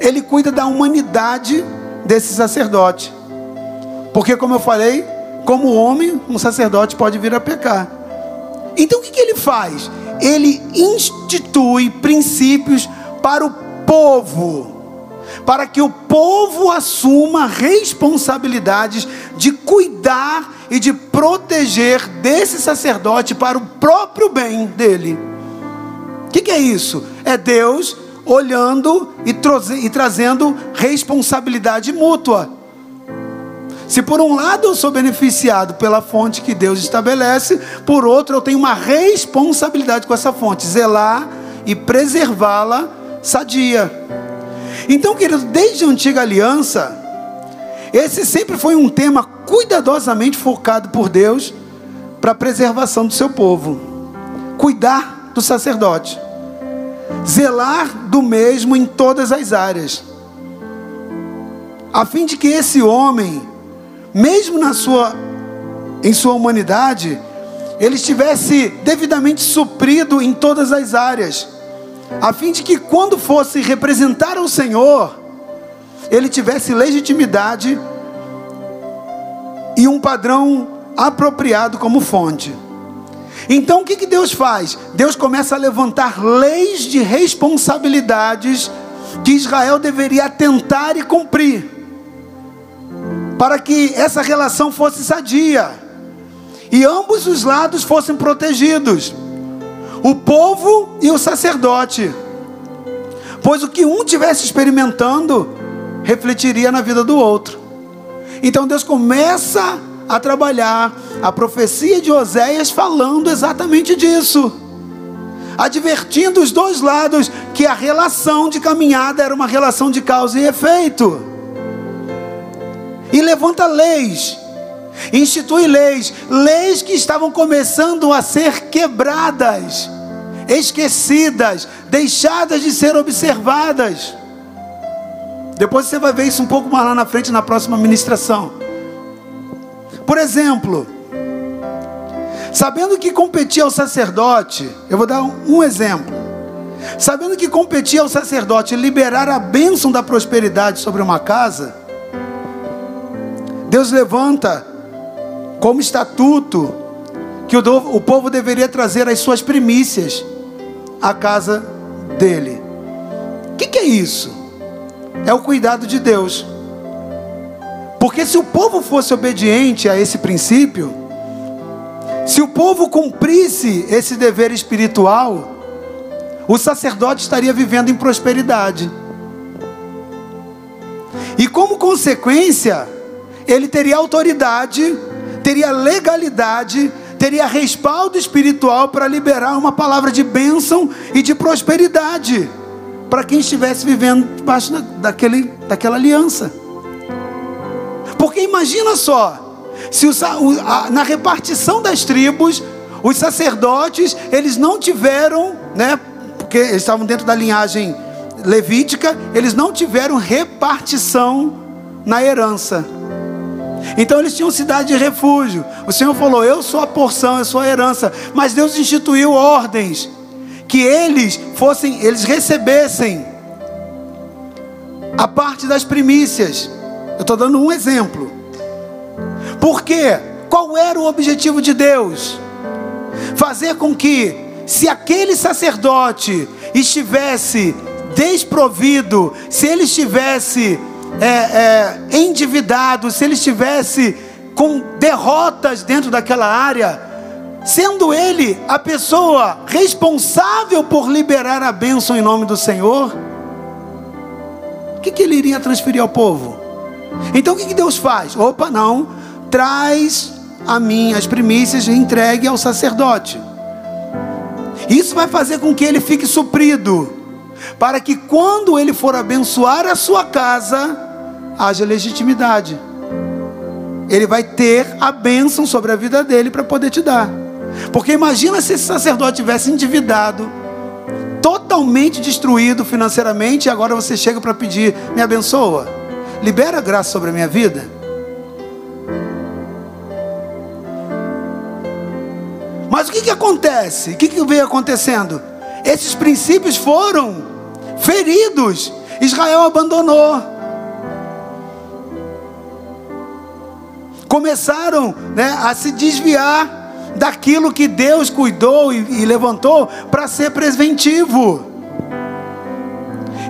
ele cuida da humanidade desse sacerdote. Porque, como eu falei, como homem, um sacerdote pode vir a pecar. Então, o que, que ele faz? Ele institui princípios para o povo, para que o povo assuma responsabilidades de cuidar e de proteger desse sacerdote para o próprio bem dele. O que, que, é isso? É Deus olhando e, e trazendo responsabilidade mútua. Se por um lado eu sou beneficiado pela fonte que Deus estabelece, por outro eu tenho uma responsabilidade com essa fonte, zelar e preservá-la sadia. Então, querido, desde a antiga aliança, esse sempre foi um tema cuidadosamente focado por Deus para a preservação do seu povo. Cuidar do sacerdote. Zelar do mesmo em todas as áreas. A fim de que esse homem, mesmo na sua em sua humanidade, ele estivesse devidamente suprido em todas as áreas, a fim de que quando fosse representar o Senhor, ele tivesse legitimidade e um padrão apropriado como fonte. Então o que, que Deus faz? Deus começa a levantar leis de responsabilidades que Israel deveria atentar e cumprir, para que essa relação fosse sadia e ambos os lados fossem protegidos o povo e o sacerdote, pois o que um tivesse experimentando refletiria na vida do outro. Então Deus começa a trabalhar a profecia de Oséias falando exatamente disso, advertindo os dois lados que a relação de caminhada era uma relação de causa e efeito. E levanta leis, institui leis, leis que estavam começando a ser quebradas, esquecidas, deixadas de ser observadas. Depois você vai ver isso um pouco mais lá na frente na próxima ministração. Por exemplo, sabendo que competia ao sacerdote, eu vou dar um exemplo. Sabendo que competia ao sacerdote liberar a bênção da prosperidade sobre uma casa, Deus levanta como estatuto que o, povo deveria trazer as suas primícias à casa dele. O que, que é isso? é o cuidado de Deus. Porque se o povo fosse obediente a esse princípio, se o povo cumprisse esse dever espiritual, o sacerdote estaria vivendo em prosperidade. E como consequência, ele teria autoridade, teria legalidade, teria respaldo espiritual para liberar uma palavra de bênção e de prosperidade para quem estivesse vivendo debaixo daquele, daquela aliança. Porque imagina só, se o, a, na repartição das tribos, os sacerdotes, eles não tiveram, né, porque eles estavam dentro da linhagem levítica, eles não tiveram repartição na herança. Então eles tinham cidade de refúgio. O Senhor falou: Eu sou a porção, eu sou a herança. Mas Deus instituiu ordens que eles fossem, eles recebessem a parte das primícias. Eu estou dando um exemplo. Por quê? Qual era o objetivo de Deus? Fazer com que, se aquele sacerdote estivesse desprovido, se ele estivesse é, é, endividado, se ele estivesse com derrotas dentro daquela área, sendo ele a pessoa responsável por liberar a bênção em nome do Senhor, o que, que ele iria transferir ao povo? Então o que, que Deus faz? Opa, não, traz a mim as primícias e entregue ao sacerdote. Isso vai fazer com que ele fique suprido, para que quando ele for abençoar a sua casa, haja legitimidade. ele vai ter a bênção sobre a vida dele para poder te dar. Porque imagina se esse sacerdote tivesse endividado, totalmente destruído financeiramente, e agora você chega para pedir: me abençoa, libera graça sobre a minha vida. Mas o que, que acontece? O que, que veio acontecendo? Esses princípios foram feridos. Israel abandonou. Começaram né, a se desviar daquilo que Deus cuidou e, e levantou para ser preventivo.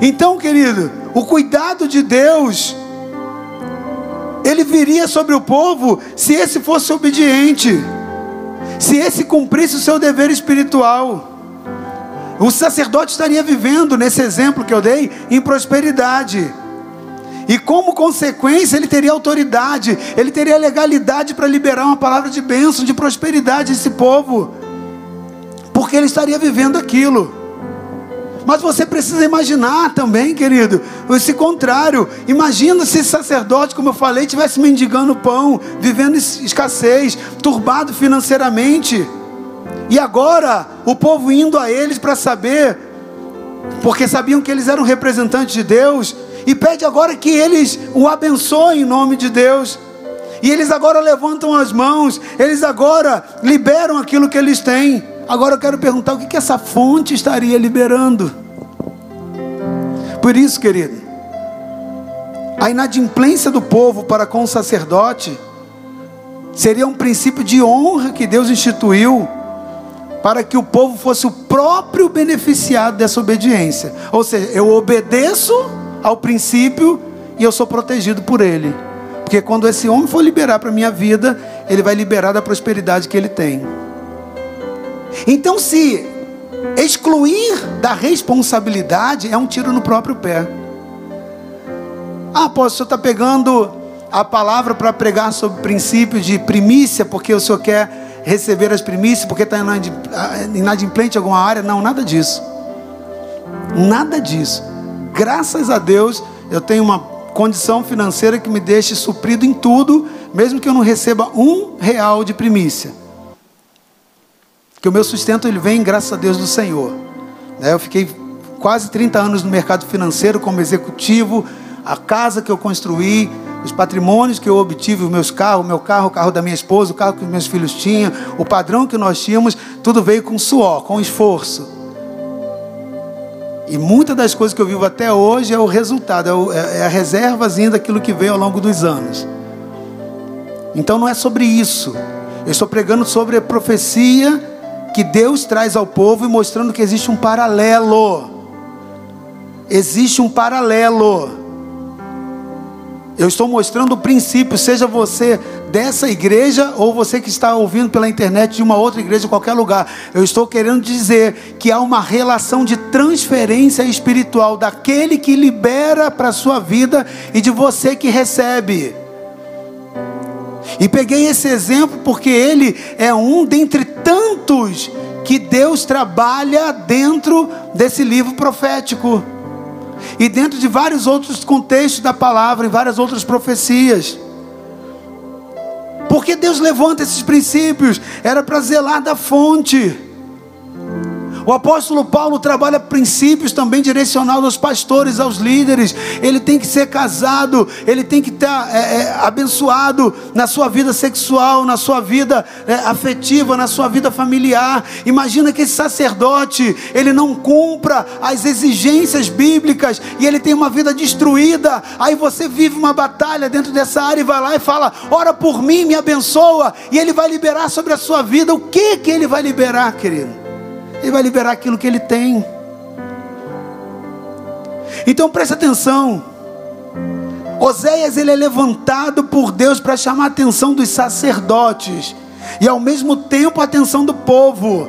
Então, querido, o cuidado de Deus, ele viria sobre o povo se esse fosse obediente, se esse cumprisse o seu dever espiritual. O sacerdote estaria vivendo, nesse exemplo que eu dei, em prosperidade. E como consequência, ele teria autoridade, ele teria legalidade para liberar uma palavra de bênção, de prosperidade a esse povo, porque ele estaria vivendo aquilo. Mas você precisa imaginar também, querido, esse contrário. Imagina se esse sacerdote, como eu falei, tivesse mendigando pão, vivendo escassez, turbado financeiramente. E agora, o povo indo a eles para saber, porque sabiam que eles eram representantes de Deus, e pede agora que eles o abençoem em nome de Deus. E eles agora levantam as mãos, eles agora liberam aquilo que eles têm. Agora eu quero perguntar o que, que essa fonte estaria liberando. Por isso, querido, a inadimplência do povo para com o sacerdote seria um princípio de honra que Deus instituiu para que o povo fosse o próprio beneficiado dessa obediência. Ou seja, eu obedeço ao princípio e eu sou protegido por ele. Porque quando esse homem for liberar para a minha vida, ele vai liberar da prosperidade que ele tem. Então, se excluir da responsabilidade é um tiro no próprio pé. Ah, apóstolo, o senhor está pegando a palavra para pregar sobre o princípio de primícia, porque o senhor quer receber as primícias, porque está inadimplente em alguma área. Não, nada disso. Nada disso graças a Deus, eu tenho uma condição financeira que me deixe suprido em tudo, mesmo que eu não receba um real de primícia. Que o meu sustento ele vem, graças a Deus, do Senhor. Né, eu fiquei quase 30 anos no mercado financeiro como executivo, a casa que eu construí, os patrimônios que eu obtive, os meus carros, o meu carro, o carro da minha esposa, o carro que os meus filhos tinham, o padrão que nós tínhamos, tudo veio com suor, com esforço. E muitas das coisas que eu vivo até hoje é o resultado, é, é, é a reservazinha daquilo que veio ao longo dos anos. Então não é sobre isso. Eu estou pregando sobre a profecia que Deus traz ao povo e mostrando que existe um paralelo. Existe um paralelo. Eu estou mostrando o princípio, seja você dessa igreja ou você que está ouvindo pela internet de uma outra igreja, qualquer lugar. Eu estou querendo dizer que há uma relação de transferência espiritual daquele que libera para a sua vida e de você que recebe. E peguei esse exemplo porque ele é um dentre tantos que Deus trabalha dentro desse livro profético e dentro de vários outros contextos da palavra, em várias outras profecias. Porque Deus levanta esses princípios? Era para zelar da fonte. O apóstolo Paulo trabalha princípios também direcionados aos pastores, aos líderes. Ele tem que ser casado, ele tem que estar é, é, abençoado na sua vida sexual, na sua vida é, afetiva, na sua vida familiar. Imagina que esse sacerdote ele não cumpra as exigências bíblicas e ele tem uma vida destruída. Aí você vive uma batalha dentro dessa área e vai lá e fala: ora por mim, me abençoa, e ele vai liberar sobre a sua vida. O que que ele vai liberar, querido? Ele vai liberar aquilo que ele tem. Então preste atenção. Oséias ele é levantado por Deus para chamar a atenção dos sacerdotes e ao mesmo tempo a atenção do povo.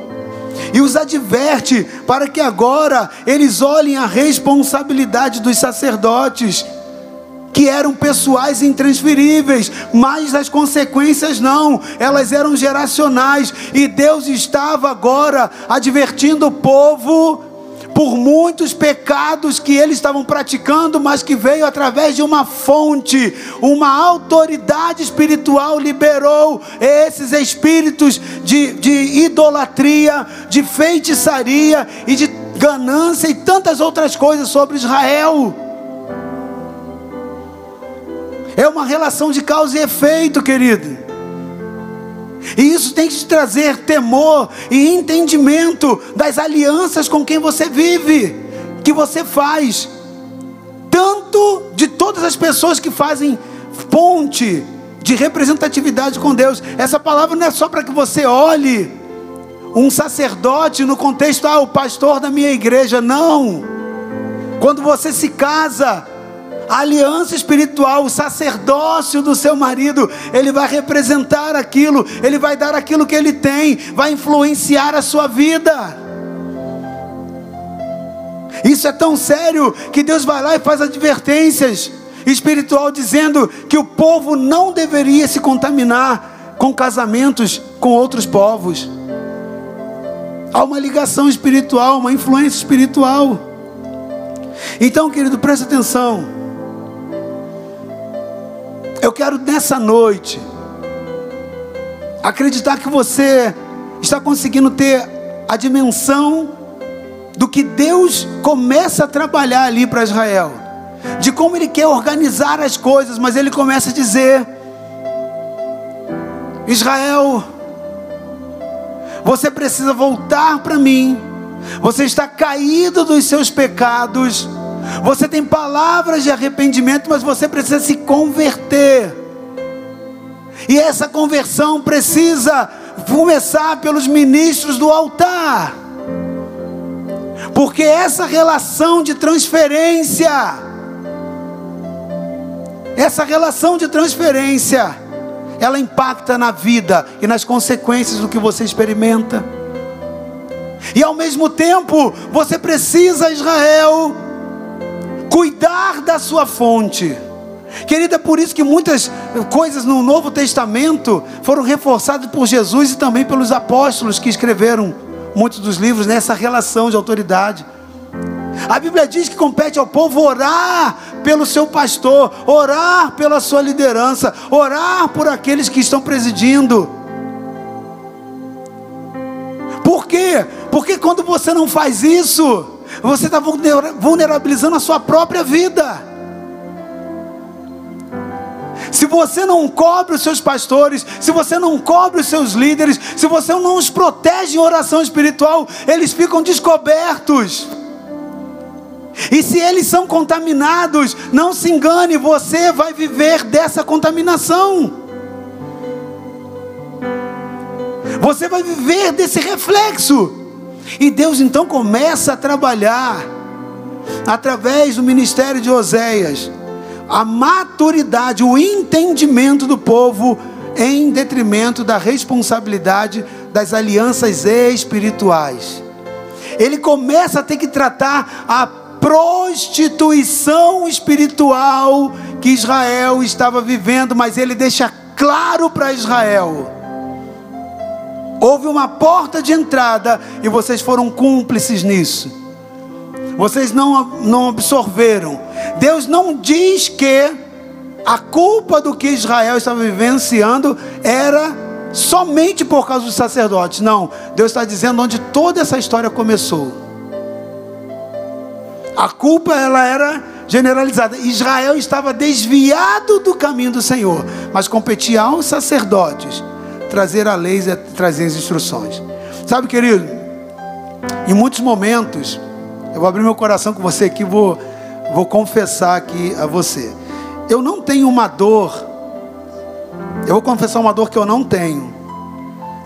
E os adverte para que agora eles olhem a responsabilidade dos sacerdotes que eram pessoais e intransferíveis, mas as consequências não, elas eram geracionais, e Deus estava agora advertindo o povo por muitos pecados que eles estavam praticando, mas que veio através de uma fonte, uma autoridade espiritual liberou esses espíritos de, de idolatria, de feitiçaria e de ganância e tantas outras coisas sobre Israel. É uma relação de causa e efeito, querido. E isso tem que te trazer temor e entendimento das alianças com quem você vive, que você faz. Tanto de todas as pessoas que fazem ponte de representatividade com Deus. Essa palavra não é só para que você olhe um sacerdote no contexto, ah, o pastor da minha igreja. Não. Quando você se casa, a aliança espiritual, o sacerdócio do seu marido, ele vai representar aquilo, ele vai dar aquilo que ele tem, vai influenciar a sua vida. Isso é tão sério que Deus vai lá e faz advertências espiritual dizendo que o povo não deveria se contaminar com casamentos com outros povos. Há uma ligação espiritual, uma influência espiritual. Então, querido, preste atenção. Eu quero nessa noite acreditar que você está conseguindo ter a dimensão do que Deus começa a trabalhar ali para Israel, de como Ele quer organizar as coisas, mas Ele começa a dizer: Israel, você precisa voltar para mim, você está caído dos seus pecados você tem palavras de arrependimento, mas você precisa se converter. E essa conversão precisa começar pelos ministros do altar. Porque essa relação de transferência, essa relação de transferência, ela impacta na vida e nas consequências do que você experimenta. E ao mesmo tempo, você precisa, Israel, cuidar da sua fonte. Querida, é por isso que muitas coisas no Novo Testamento foram reforçadas por Jesus e também pelos apóstolos que escreveram muitos dos livros nessa relação de autoridade. A Bíblia diz que compete ao povo orar pelo seu pastor, orar pela sua liderança, orar por aqueles que estão presidindo. Por quê? Porque quando você não faz isso, você está vulnerabilizando a sua própria vida. Se você não cobre os seus pastores, se você não cobre os seus líderes, se você não os protege em oração espiritual, eles ficam descobertos. E se eles são contaminados, não se engane, você vai viver dessa contaminação. Você vai viver desse reflexo. E Deus então começa a trabalhar através do ministério de Oséias a maturidade, o entendimento do povo em detrimento da responsabilidade das alianças espirituais. Ele começa a ter que tratar a prostituição espiritual que Israel estava vivendo, mas ele deixa claro para Israel Houve uma porta de entrada e vocês foram cúmplices nisso. Vocês não, não absorveram. Deus não diz que a culpa do que Israel estava vivenciando era somente por causa dos sacerdotes. Não, Deus está dizendo onde toda essa história começou. A culpa ela era generalizada. Israel estava desviado do caminho do Senhor, mas competia aos sacerdotes trazer a lei e trazer as instruções. Sabe, querido, em muitos momentos, eu vou abrir meu coração com você aqui, vou, vou confessar aqui a você. Eu não tenho uma dor, eu vou confessar uma dor que eu não tenho,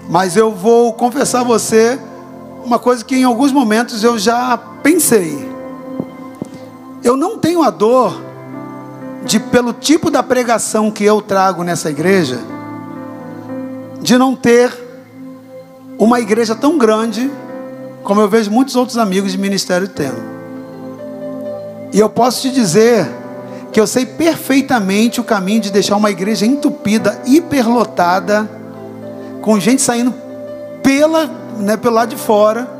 mas eu vou confessar a você uma coisa que em alguns momentos eu já pensei. Eu não tenho a dor de, pelo tipo da pregação que eu trago nessa igreja, de não ter uma igreja tão grande como eu vejo muitos outros amigos de ministério tendo. E eu posso te dizer que eu sei perfeitamente o caminho de deixar uma igreja entupida, hiperlotada, com gente saindo pela, né, pelo lado de fora,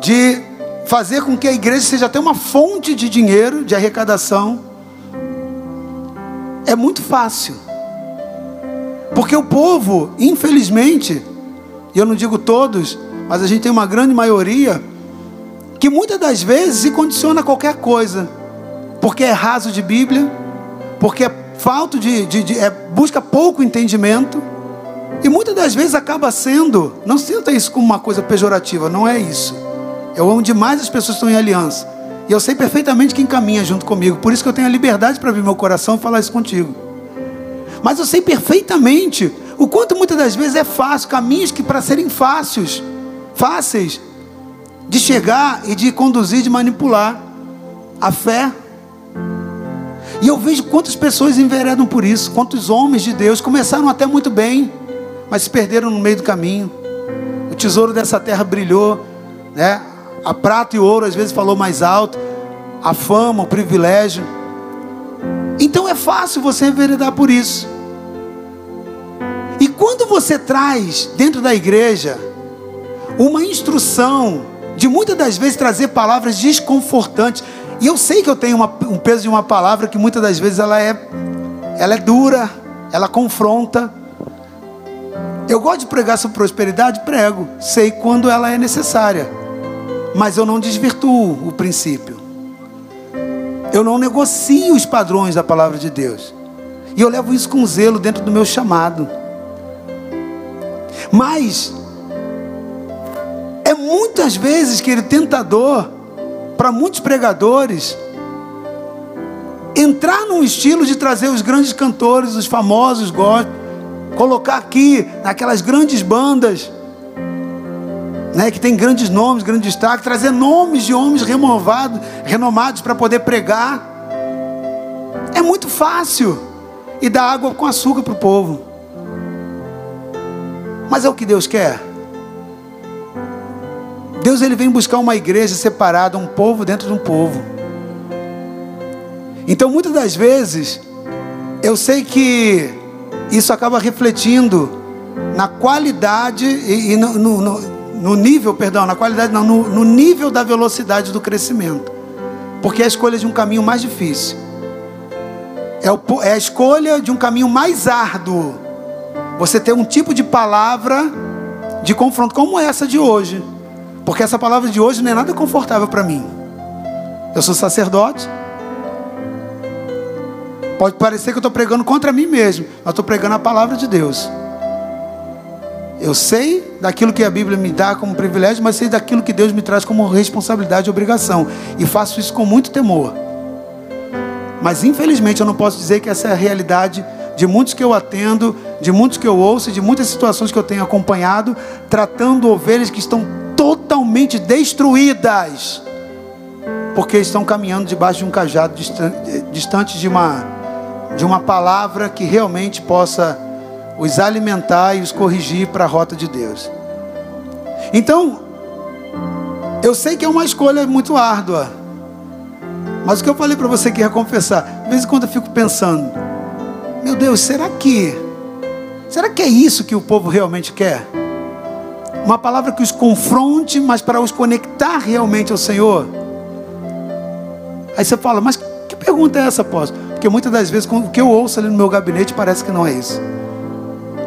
de fazer com que a igreja seja até uma fonte de dinheiro, de arrecadação, é muito fácil. Porque o povo, infelizmente, e eu não digo todos, mas a gente tem uma grande maioria, que muitas das vezes se condiciona a qualquer coisa, porque é raso de Bíblia, porque é falta de, de, de é, busca pouco entendimento, e muitas das vezes acaba sendo, não sinta isso como uma coisa pejorativa, não é isso. É onde mais as pessoas estão em aliança. E eu sei perfeitamente quem caminha junto comigo, por isso que eu tenho a liberdade para abrir meu coração e falar isso contigo. Mas eu sei perfeitamente o quanto muitas das vezes é fácil, caminhos que para serem fáceis, fáceis de chegar e de conduzir, de manipular a fé. E eu vejo quantas pessoas enveredam por isso, quantos homens de Deus começaram até muito bem, mas se perderam no meio do caminho. O tesouro dessa terra brilhou, né? A prata e ouro às vezes falou mais alto, a fama, o privilégio. Então é fácil você enveredar por isso. E quando você traz dentro da igreja uma instrução de muitas das vezes trazer palavras desconfortantes, e eu sei que eu tenho uma, um peso de uma palavra que muitas das vezes ela é, ela é dura, ela confronta. Eu gosto de pregar sobre prosperidade, prego, sei quando ela é necessária, mas eu não desvirtuo o princípio. Eu não negocio os padrões da palavra de Deus. E eu levo isso com zelo dentro do meu chamado. Mas é muitas vezes, querido, tentador para muitos pregadores entrar num estilo de trazer os grandes cantores, os famosos gospel, colocar aqui naquelas grandes bandas, né, que tem grandes nomes, grandes destaques, trazer nomes de homens renovados, renomados para poder pregar. É muito fácil e dar água com açúcar para o povo. Mas é o que Deus quer. Deus ele vem buscar uma igreja separada, um povo dentro de um povo. Então, muitas das vezes, eu sei que isso acaba refletindo na qualidade e, e no, no, no, nível, perdão, na qualidade, não, no, no nível da velocidade do crescimento. Porque é a escolha de um caminho mais difícil. É, o, é a escolha de um caminho mais árduo você ter um tipo de palavra de confronto como essa de hoje. Porque essa palavra de hoje não é nada confortável para mim. Eu sou sacerdote. Pode parecer que eu estou pregando contra mim mesmo, mas estou pregando a palavra de Deus. Eu sei daquilo que a Bíblia me dá como privilégio, mas sei daquilo que Deus me traz como responsabilidade e obrigação. E faço isso com muito temor. Mas infelizmente eu não posso dizer que essa é a realidade de muitos que eu atendo, de muitos que eu ouço, de muitas situações que eu tenho acompanhado, tratando ovelhas que estão totalmente destruídas, porque estão caminhando debaixo de um cajado distante de uma, de uma palavra que realmente possa os alimentar e os corrigir para a rota de Deus. Então, eu sei que é uma escolha muito árdua, mas o que eu falei para você que ia confessar, de vez em quando eu fico pensando, meu Deus, será que será que é isso que o povo realmente quer? Uma palavra que os confronte, mas para os conectar realmente ao Senhor. Aí você fala, mas que pergunta é essa, apóstolo? Porque muitas das vezes o que eu ouço ali no meu gabinete parece que não é isso.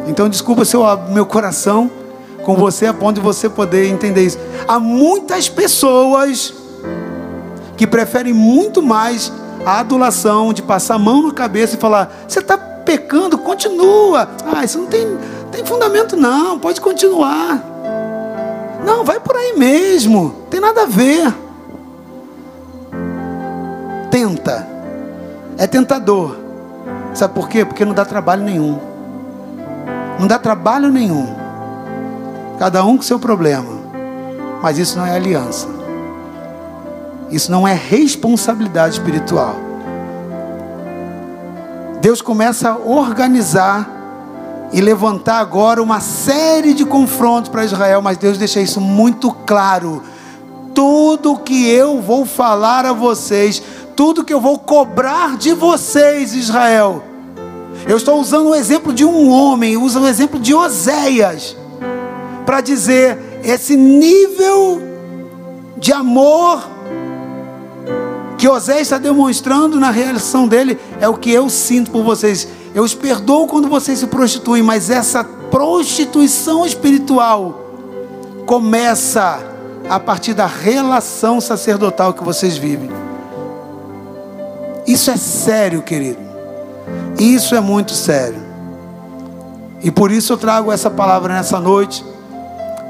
Então desculpa se eu abro meu coração com você a ponto de você poder entender isso. Há muitas pessoas que preferem muito mais a adulação de passar a mão na cabeça e falar: você está pecando, continua. Ah, isso não tem, tem fundamento, não, pode continuar. Não, vai por aí mesmo, tem nada a ver. Tenta, é tentador. Sabe por quê? Porque não dá trabalho nenhum. Não dá trabalho nenhum. Cada um com seu problema. Mas isso não é aliança. Isso não é responsabilidade espiritual. Deus começa a organizar e levantar agora uma série de confrontos para Israel, mas Deus deixa isso muito claro. Tudo que eu vou falar a vocês, tudo que eu vou cobrar de vocês, Israel. Eu estou usando o exemplo de um homem, uso o exemplo de Oséias, para dizer esse nível de amor que Osé está demonstrando na reação dele é o que eu sinto por vocês. Eu os perdoo quando vocês se prostituem, mas essa prostituição espiritual começa a partir da relação sacerdotal que vocês vivem. Isso é sério, querido. Isso é muito sério. E por isso eu trago essa palavra nessa noite.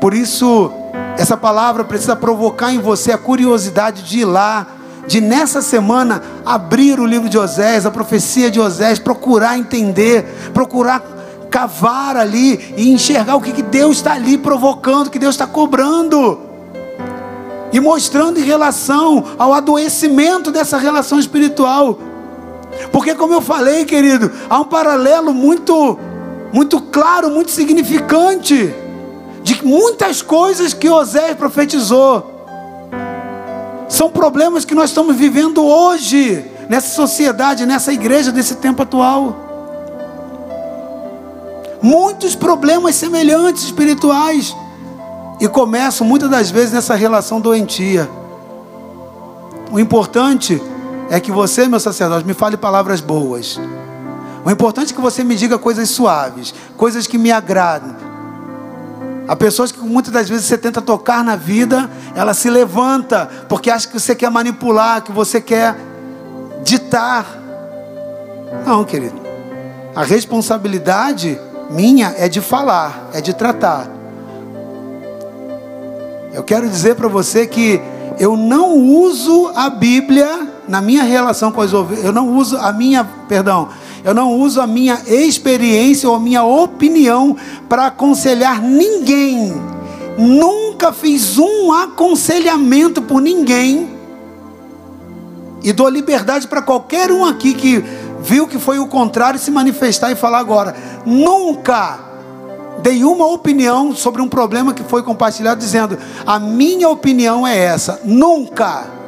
Por isso, essa palavra precisa provocar em você a curiosidade de ir lá, de nessa semana abrir o livro de Osés, a profecia de Osés, procurar entender, procurar cavar ali e enxergar o que, que Deus está ali provocando, o que Deus está cobrando. E mostrando em relação ao adoecimento dessa relação espiritual. Porque como eu falei, querido, há um paralelo muito muito claro, muito significante de muitas coisas que Osés profetizou. São problemas que nós estamos vivendo hoje, nessa sociedade, nessa igreja desse tempo atual. Muitos problemas semelhantes espirituais. E começam muitas das vezes nessa relação doentia. O importante é que você, meu sacerdote, me fale palavras boas. O importante é que você me diga coisas suaves, coisas que me agradam, Há pessoas que muitas das vezes você tenta tocar na vida, ela se levanta, porque acha que você quer manipular, que você quer ditar. Não, querido. A responsabilidade minha é de falar, é de tratar. Eu quero dizer para você que eu não uso a Bíblia na minha relação com as ovelhas, eu não uso a minha, perdão, eu não uso a minha experiência ou a minha opinião para aconselhar ninguém. Nunca fiz um aconselhamento por ninguém. E dou liberdade para qualquer um aqui que viu que foi o contrário se manifestar e falar agora. Nunca dei uma opinião sobre um problema que foi compartilhado dizendo: "A minha opinião é essa". Nunca.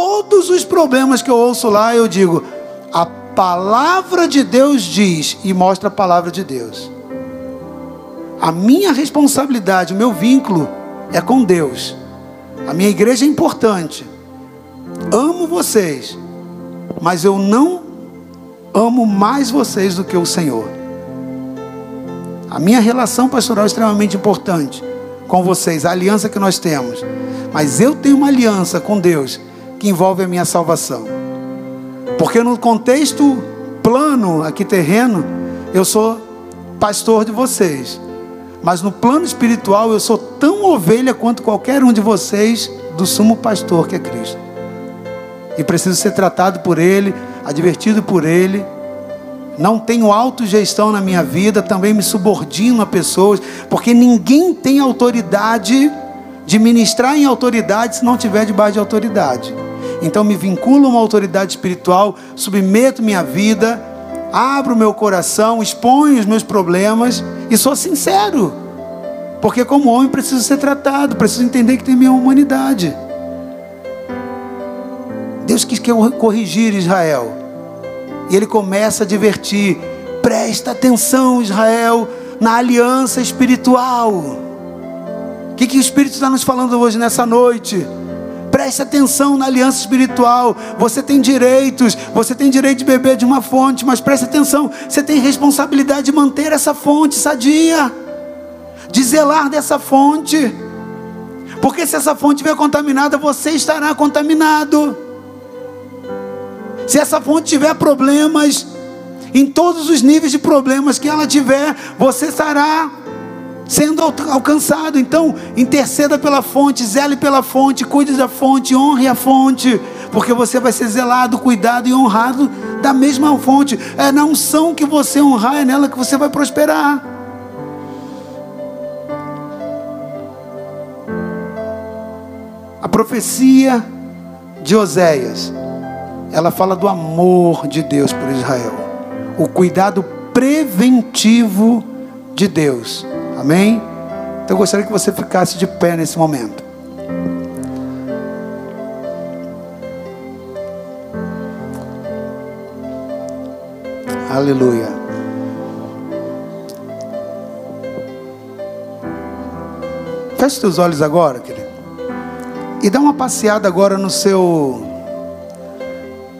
Todos os problemas que eu ouço lá, eu digo: a palavra de Deus diz e mostra a palavra de Deus. A minha responsabilidade, o meu vínculo é com Deus. A minha igreja é importante. Amo vocês, mas eu não amo mais vocês do que o Senhor. A minha relação pastoral é extremamente importante com vocês, a aliança que nós temos. Mas eu tenho uma aliança com Deus que envolve a minha salvação. Porque no contexto plano aqui terreno, eu sou pastor de vocês. Mas no plano espiritual, eu sou tão ovelha quanto qualquer um de vocês do sumo pastor que é Cristo. E preciso ser tratado por Ele, advertido por Ele. Não tenho autogestão na minha vida, também me subordino a pessoas, porque ninguém tem autoridade de ministrar em autoridade se não tiver debaixo de autoridade. Então me vinculo a uma autoridade espiritual, submeto minha vida, abro meu coração, exponho os meus problemas e sou sincero. Porque como homem preciso ser tratado, preciso entender que tem minha humanidade. Deus quis corrigir Israel. E ele começa a divertir. Presta atenção, Israel, na aliança espiritual. O que, que o Espírito está nos falando hoje nessa noite? Preste atenção na aliança espiritual. Você tem direitos, você tem direito de beber de uma fonte, mas preste atenção, você tem responsabilidade de manter essa fonte sadia, de zelar dessa fonte. Porque se essa fonte estiver contaminada, você estará contaminado. Se essa fonte tiver problemas, em todos os níveis de problemas que ela tiver, você estará sendo alcançado. Então, interceda pela fonte, zele pela fonte, cuide da fonte, honre a fonte, porque você vai ser zelado, cuidado e honrado da mesma fonte. É na unção que você honrar, é nela que você vai prosperar. A profecia de Oséias, ela fala do amor de Deus por Israel, o cuidado preventivo de Deus Amém? Então eu gostaria que você ficasse de pé nesse momento. Aleluia. Feche seus olhos agora, querido. E dá uma passeada agora no seu.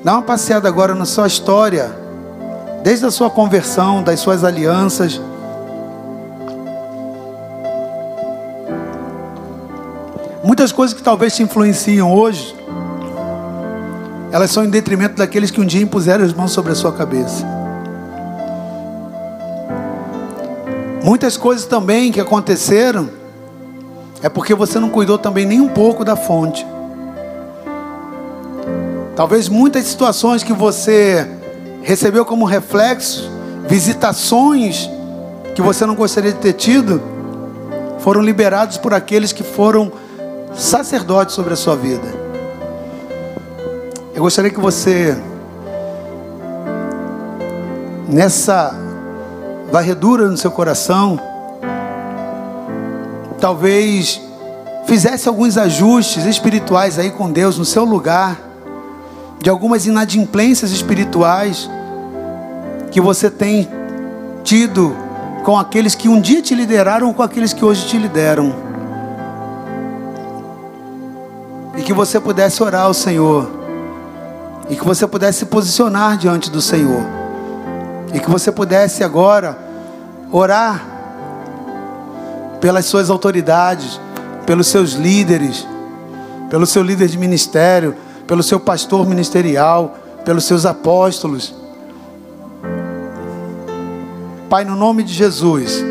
Dá uma passeada agora na sua história, desde a sua conversão, das suas alianças. Muitas coisas que talvez te influenciam hoje, elas são em detrimento daqueles que um dia impuseram as mãos sobre a sua cabeça. Muitas coisas também que aconteceram é porque você não cuidou também nem um pouco da fonte. Talvez muitas situações que você recebeu como reflexo, visitações que você não gostaria de ter tido, foram liberados por aqueles que foram sacerdotes sobre a sua vida. Eu gostaria que você, nessa varredura no seu coração, talvez fizesse alguns ajustes espirituais aí com Deus no seu lugar, de algumas inadimplências espirituais que você tem tido com aqueles que um dia te lideraram ou com aqueles que hoje te lideram. E que você pudesse orar ao Senhor. E que você pudesse se posicionar diante do Senhor. E que você pudesse agora orar pelas suas autoridades, pelos seus líderes, pelo seu líder de ministério, pelo seu pastor ministerial, pelos seus apóstolos. Pai, no nome de Jesus,